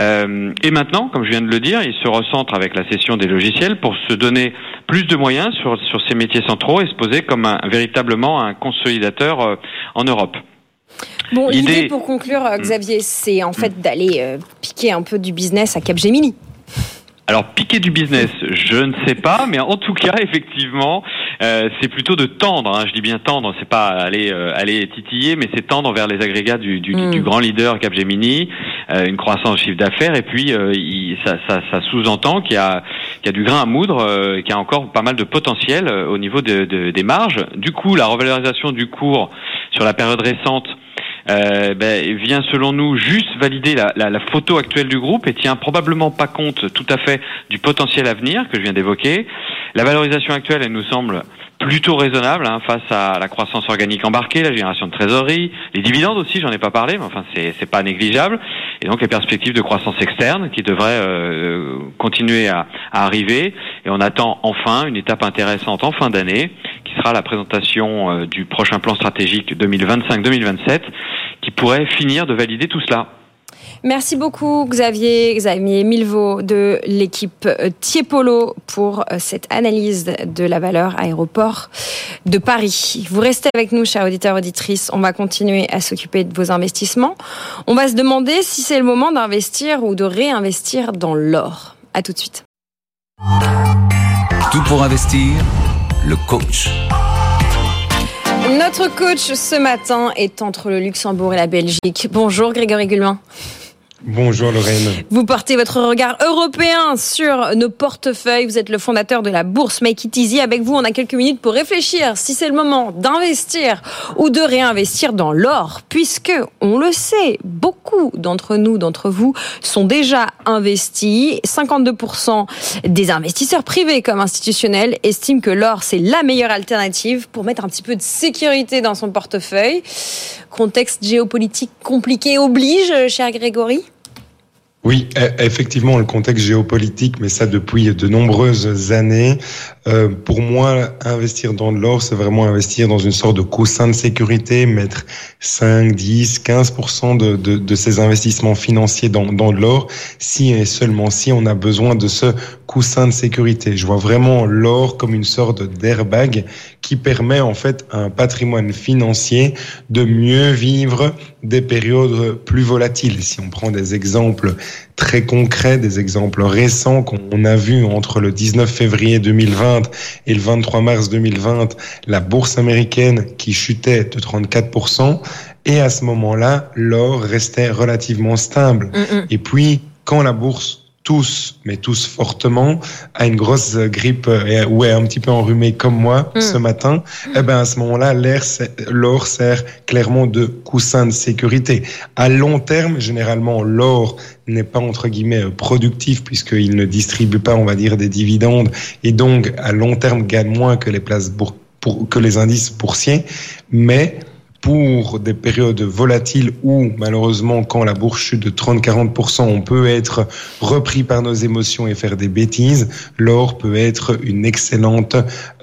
Euh, et maintenant, comme je viens de le dire, ils se recentrent avec la cession des logiciels pour se donner plus de moyens sur, sur ces métiers centraux et se poser comme un, véritablement un consolidateur euh, en Europe. Bon, L'idée- pour conclure, euh, Xavier, c'est en fait d'aller euh, piquer un peu du business à Capgemini. Alors piquer du business, je ne sais pas, mais en tout cas, effectivement, euh, c'est plutôt de tendre. hein. je dis bien tendre, c'est pas aller euh, aller titiller, mais c'est tendre vers les agrégats du, du, Mm. du grand leader Capgemini, euh, une croissance chiffre d'affaires, et puis euh, il- ça, ça, ça sous-entend qu'il y a qu'il y a du grain à moudre, euh, qu'il y a encore pas mal de potentiel euh, au niveau de, de- des marges. Du coup, la revalorisation du cours sur la période récente euh, ben, vient selon nous juste valider la, la, la photo actuelle du groupe et tient probablement pas compte tout à fait du potentiel à venir que je viens d'évoquer. La valorisation actuelle, elle nous semble plutôt raisonnable hein, face à la croissance organique embarquée, la génération de trésorerie, les dividendes aussi, j'en ai pas parlé, mais enfin c'est pas négligeable, et donc les perspectives de croissance externe qui devraient euh, continuer à, à arriver, et on attend enfin une étape intéressante en fin d'année, qui sera la présentation euh, du prochain plan stratégique 2025-2027, qui pourrait finir de valider tout cela. Merci beaucoup Xavier, Xavier Milvaux de l'équipe Tiepolo pour euh, cette analyse de la valeur aéroport de Paris. Vous restez avec nous, chers auditeurs, auditrices. On va continuer à s'occuper de vos investissements. On va se demander si c'est le moment d'investir ou de réinvestir dans l'or. À tout de suite. Tout pour investir, le coach. Notre coach ce matin est entre le Luxembourg et la Belgique. Bonjour Grégory Gulmin. Bonjour Lorraine. Vous portez votre regard européen sur nos portefeuilles. Vous êtes le fondateur de la bourse Make It Easy. Avec vous, on a quelques minutes pour réfléchir si c'est le moment d'investir ou de réinvestir dans l'or, puisque on le sait, beaucoup d'entre nous, d'entre vous, sont déjà investis. 52% des investisseurs privés comme institutionnels estiment que l'or c'est la meilleure alternative pour mettre un petit peu de sécurité dans son portefeuille. Contexte géopolitique compliqué oblige, cher Grégory. Oui, e- effectivement, le contexte géopolitique, mais ça depuis de nombreuses années. Euh, pour moi, investir dans de l'or, c'est vraiment investir dans une sorte de coussin de sécurité, mettre 5, 10, 15% de, de, de ces investissements financiers dans, dans de l'or, si et seulement si on a besoin de ce coussin de sécurité. Je vois vraiment l'or comme une sorte d'airbag qui permet en fait à un patrimoine financier de mieux vivre des périodes plus volatiles. Si on prend des exemples très concrets, des exemples récents qu'on a vus entre le 19 février 2020 et le 23 mars 2020, la bourse américaine qui chutait de 34%, et à ce moment-là, l'or restait relativement stable. Et puis, quand la bourse tous, mais tous fortement, à une grosse grippe euh, ou est un petit peu enrhumé comme moi Mm. ce matin, eh ben à ce moment-là, l'or sert clairement de coussin de sécurité. À long terme, généralement, l'or n'est pas entre guillemets euh, productif puisqu'il ne distribue pas, on va dire, des dividendes et donc à long terme gagne moins que les places bour- pour, que les indices boursiers, mais pour des périodes volatiles où, malheureusement, quand la bourse chute de 30-40%, on peut être repris par nos émotions et faire des bêtises, l'or peut être une excellente,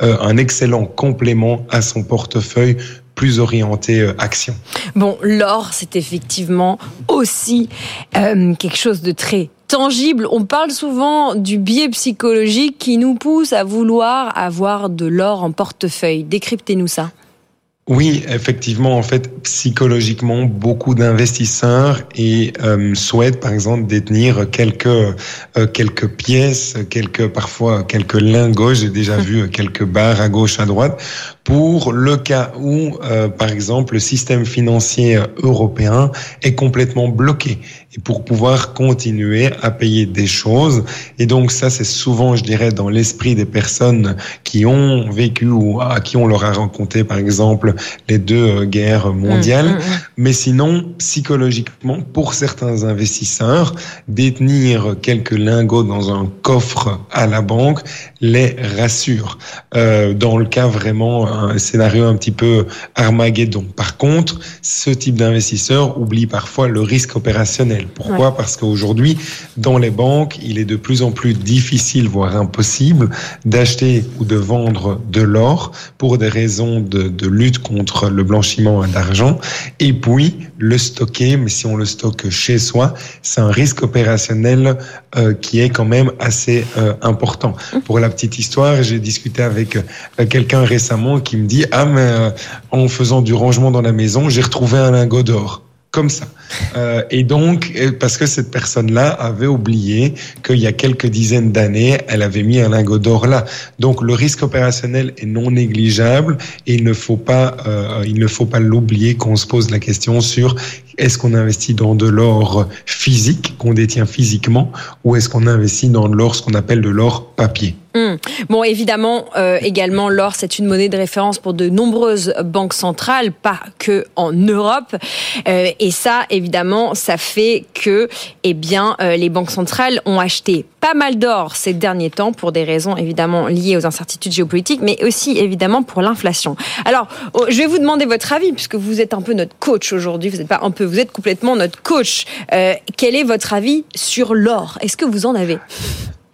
euh, un excellent complément à son portefeuille plus orienté euh, action. Bon, l'or, c'est effectivement aussi euh, quelque chose de très tangible. On parle souvent du biais psychologique qui nous pousse à vouloir avoir de l'or en portefeuille. Décryptez-nous ça. Oui, effectivement, en fait, psychologiquement, beaucoup d'investisseurs et euh, souhaitent, par exemple, détenir quelques euh, quelques pièces, quelques parfois quelques lingots. J'ai déjà vu quelques barres à gauche, à droite, pour le cas où, euh, par exemple, le système financier européen est complètement bloqué et pour pouvoir continuer à payer des choses. Et donc ça, c'est souvent, je dirais, dans l'esprit des personnes qui ont vécu ou à qui on leur a raconté, par exemple, les deux euh, guerres mondiales. Mmh, mmh, mmh. Mais sinon, psychologiquement, pour certains investisseurs, détenir quelques lingots dans un coffre à la banque les rassure. Euh, dans le cas vraiment un scénario un petit peu Armageddon. Par contre, ce type d'investisseur oublie parfois le risque opérationnel. Pourquoi? Parce qu'aujourd'hui, dans les banques, il est de plus en plus difficile, voire impossible, d'acheter ou de vendre de l'or pour des raisons de, de lutte contre le blanchiment d'argent. Et puis, le stocker, mais si on le stocke chez soi, c'est un risque opérationnel euh, qui est quand même assez euh, important. Pour la petite histoire, j'ai discuté avec euh, quelqu'un récemment qui me dit ah mais euh, en faisant du rangement dans la maison, j'ai retrouvé un lingot d'or comme ça. Euh, et donc, parce que cette personne-là avait oublié qu'il y a quelques dizaines d'années, elle avait mis un lingot d'or là. Donc, le risque opérationnel est non négligeable et il ne faut pas, il ne faut pas l'oublier qu'on se pose la question sur est-ce qu'on investit dans de l'or physique qu'on détient physiquement ou est-ce qu'on investit dans de l'or, ce qu'on appelle de l'or papier. Hum. Bon, évidemment, euh, également, l'or, c'est une monnaie de référence pour de nombreuses banques centrales, pas que en Europe. Euh, et ça, évidemment, ça fait que, eh bien, euh, les banques centrales ont acheté pas mal d'or ces derniers temps pour des raisons évidemment liées aux incertitudes géopolitiques, mais aussi évidemment pour l'inflation. Alors, oh, je vais vous demander votre avis puisque vous êtes un peu notre coach aujourd'hui. Vous n'êtes pas un peu, vous êtes complètement notre coach. Euh, quel est votre avis sur l'or? Est-ce que vous en avez?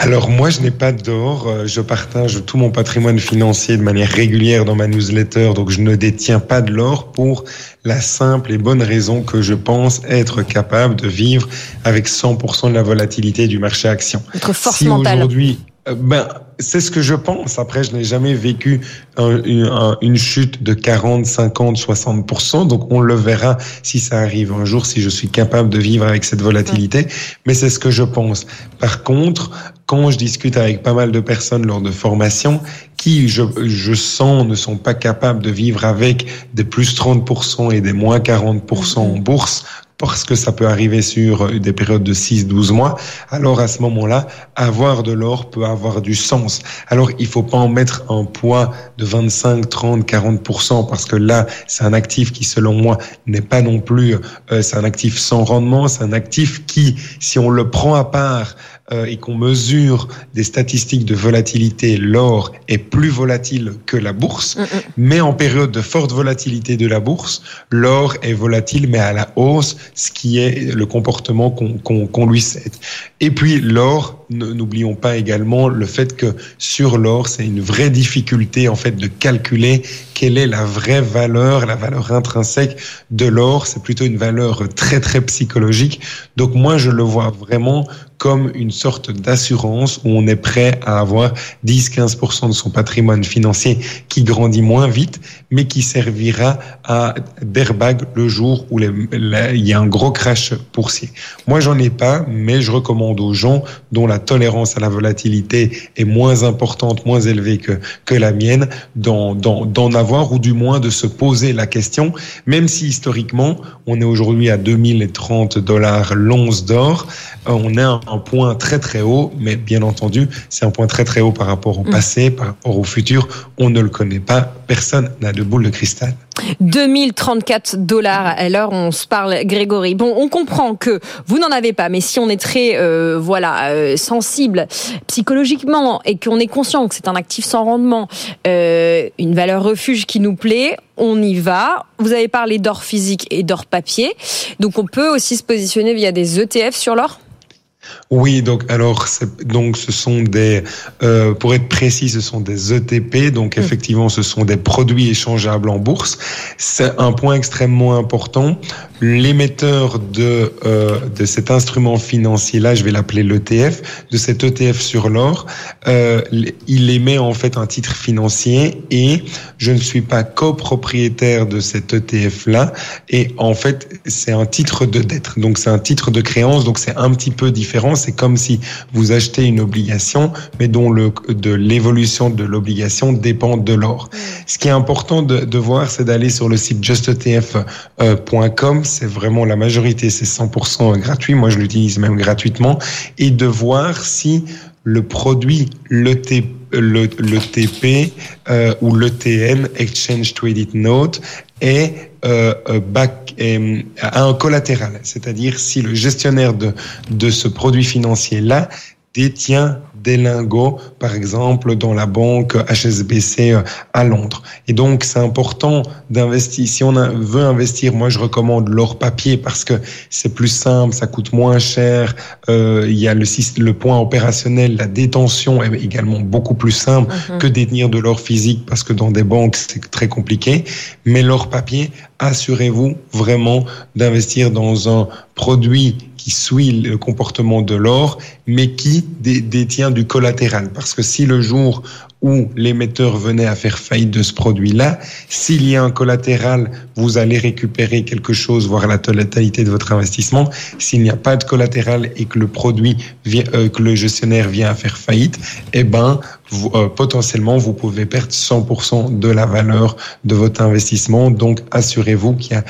Alors moi, je n'ai pas d'or. Euh, je partage tout mon patrimoine financier de manière régulière dans ma newsletter, donc je ne détiens pas de l'or pour la simple et bonne raison que je pense être capable de vivre avec 100% de la volatilité du marché action. Votre force si Aujourd'hui, euh, ben, c'est ce que je pense. Après, je n'ai jamais vécu un, une chute de 40, 50, 60%. Donc, on le verra si ça arrive un jour, si je suis capable de vivre avec cette volatilité. Mais c'est ce que je pense. Par contre, quand je discute avec pas mal de personnes lors de formation, qui, je, je sens, ne sont pas capables de vivre avec des plus 30% et des moins 40% en bourse, parce que ça peut arriver sur des périodes de 6-12 mois, alors à ce moment-là, avoir de l'or peut avoir du sens. Alors il faut pas en mettre un poids de 25, 30, 40% parce que là, c'est un actif qui, selon moi, n'est pas non plus, euh, c'est un actif sans rendement, c'est un actif qui, si on le prend à part, euh, et qu'on mesure des statistiques de volatilité, l'or est plus volatile que la bourse. Mm, mm. Mais en période de forte volatilité de la bourse, l'or est volatile mais à la hausse, ce qui est le comportement qu'on lui cède. Et puis l'or, n'oublions pas également le fait que sur l'or, c'est une vraie difficulté en fait de calculer quelle est la vraie valeur, la valeur intrinsèque de l'or. C'est plutôt une valeur très très psychologique. Donc moi, je le vois vraiment comme une sorte d'assurance où on est prêt à avoir 10-15% de son patrimoine financier qui grandit moins vite, mais qui servira à d'airbag le jour où il y a un gros crash boursier. Moi, j'en ai pas, mais je recommande aux gens dont la tolérance à la volatilité est moins importante, moins élevée que, que la mienne, d'en, d'en avoir ou du moins de se poser la question, même si historiquement, on est aujourd'hui à 2030 dollars l'once d'or, euh, on est un point très très haut, mais bien entendu, c'est un point très très haut par rapport au mm. passé, par rapport au futur. On ne le connaît pas. Personne n'a de boule de cristal. 2034 dollars à l'heure on se parle Grégory. Bon, on comprend que vous n'en avez pas, mais si on est très euh, voilà euh, sensible psychologiquement et qu'on est conscient que c'est un actif sans rendement, euh, une valeur refuge qui nous plaît, on y va. Vous avez parlé d'or physique et d'or papier, donc on peut aussi se positionner via des ETF sur l'or? Oui, donc alors donc ce sont des euh, pour être précis, ce sont des ETP, donc mmh. effectivement ce sont des produits échangeables en bourse. C'est un point extrêmement important. L'émetteur de euh, de cet instrument financier là, je vais l'appeler l'ETF, de cet ETF sur l'or, euh, il émet en fait un titre financier et je ne suis pas copropriétaire de cet ETF là et en fait c'est un titre de dette, donc c'est un titre de créance, donc c'est un petit peu différent c'est comme si vous achetez une obligation, mais dont le, de l'évolution de l'obligation dépend de l'or. Ce qui est important de, de voir, c'est d'aller sur le site justetf.com. C'est vraiment la majorité, c'est 100% gratuit. Moi, je l'utilise même gratuitement. Et de voir si le produit, l'ETP, le, le TP euh, ou l'ETN, Exchange Traded Note, est euh, euh un collatéral, c'est-à-dire si le gestionnaire de, de ce produit financier-là détient des lingots, par exemple, dans la banque HSBC euh, à Londres. Et donc, c'est important d'investir. Si on veut investir, moi, je recommande l'or papier parce que c'est plus simple, ça coûte moins cher. Euh, il y a le, le point opérationnel, la détention est également beaucoup plus simple mhm. que détenir de l'or physique parce que dans des banques, c'est très compliqué. Mais l'or papier, assurez-vous vraiment d'investir dans un produit qui suit le comportement de l'or, mais qui détient du collatéral. Parce que si le jour où l'émetteur venait à faire faillite de ce produit-là, s'il y a un collatéral, vous allez récupérer quelque chose, voire la totalité de votre investissement. S'il n'y a pas de collatéral et que le produit vient, euh, que le gestionnaire vient à faire faillite, eh ben, vous, euh, potentiellement, vous pouvez perdre 100% de la valeur de votre investissement. Donc, assurez-vous qu'il y a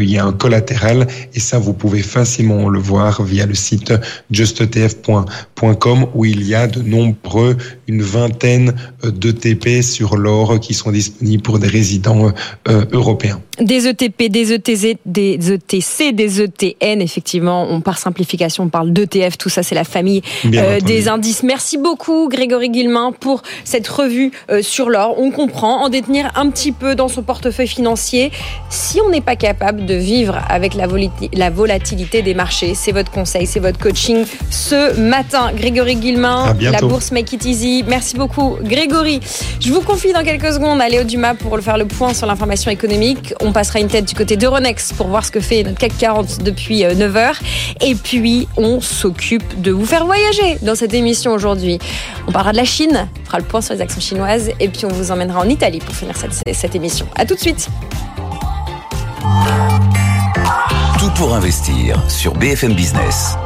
y a un collatéral et ça, vous pouvez facilement le voir via le site justetf.com où il y a de nombreux, une vingtaine d'ETP sur l'or qui sont disponibles pour des résidents euh, européens. Des ETP, des ETZ, des ETC, des ETN, effectivement, on par simplification, on parle d'ETF, tout ça c'est la famille euh, des indices. Merci beaucoup Grégory Guillemin pour cette revue euh, sur l'or. On comprend en détenir un petit peu dans son portefeuille financier si on n'est pas capable de vivre avec la, la volatilité des marchés. C'est votre conseil, c'est votre coaching ce matin. Grégory Guillemin, la bourse Make It Easy. Merci beaucoup Grégory. Je vous confie dans quelques secondes à Léo Dumas pour faire le point sur l'information économique. On passera une tête du côté d'Euronext pour voir ce que fait notre CAC 40 depuis 9 euh. Et puis, on s'occupe de vous faire voyager dans cette émission aujourd'hui. On parlera de la Chine, on fera le point sur les actions chinoises et puis on vous emmènera en Italie pour finir cette, cette émission. À tout de suite. Tout pour investir sur BFM Business.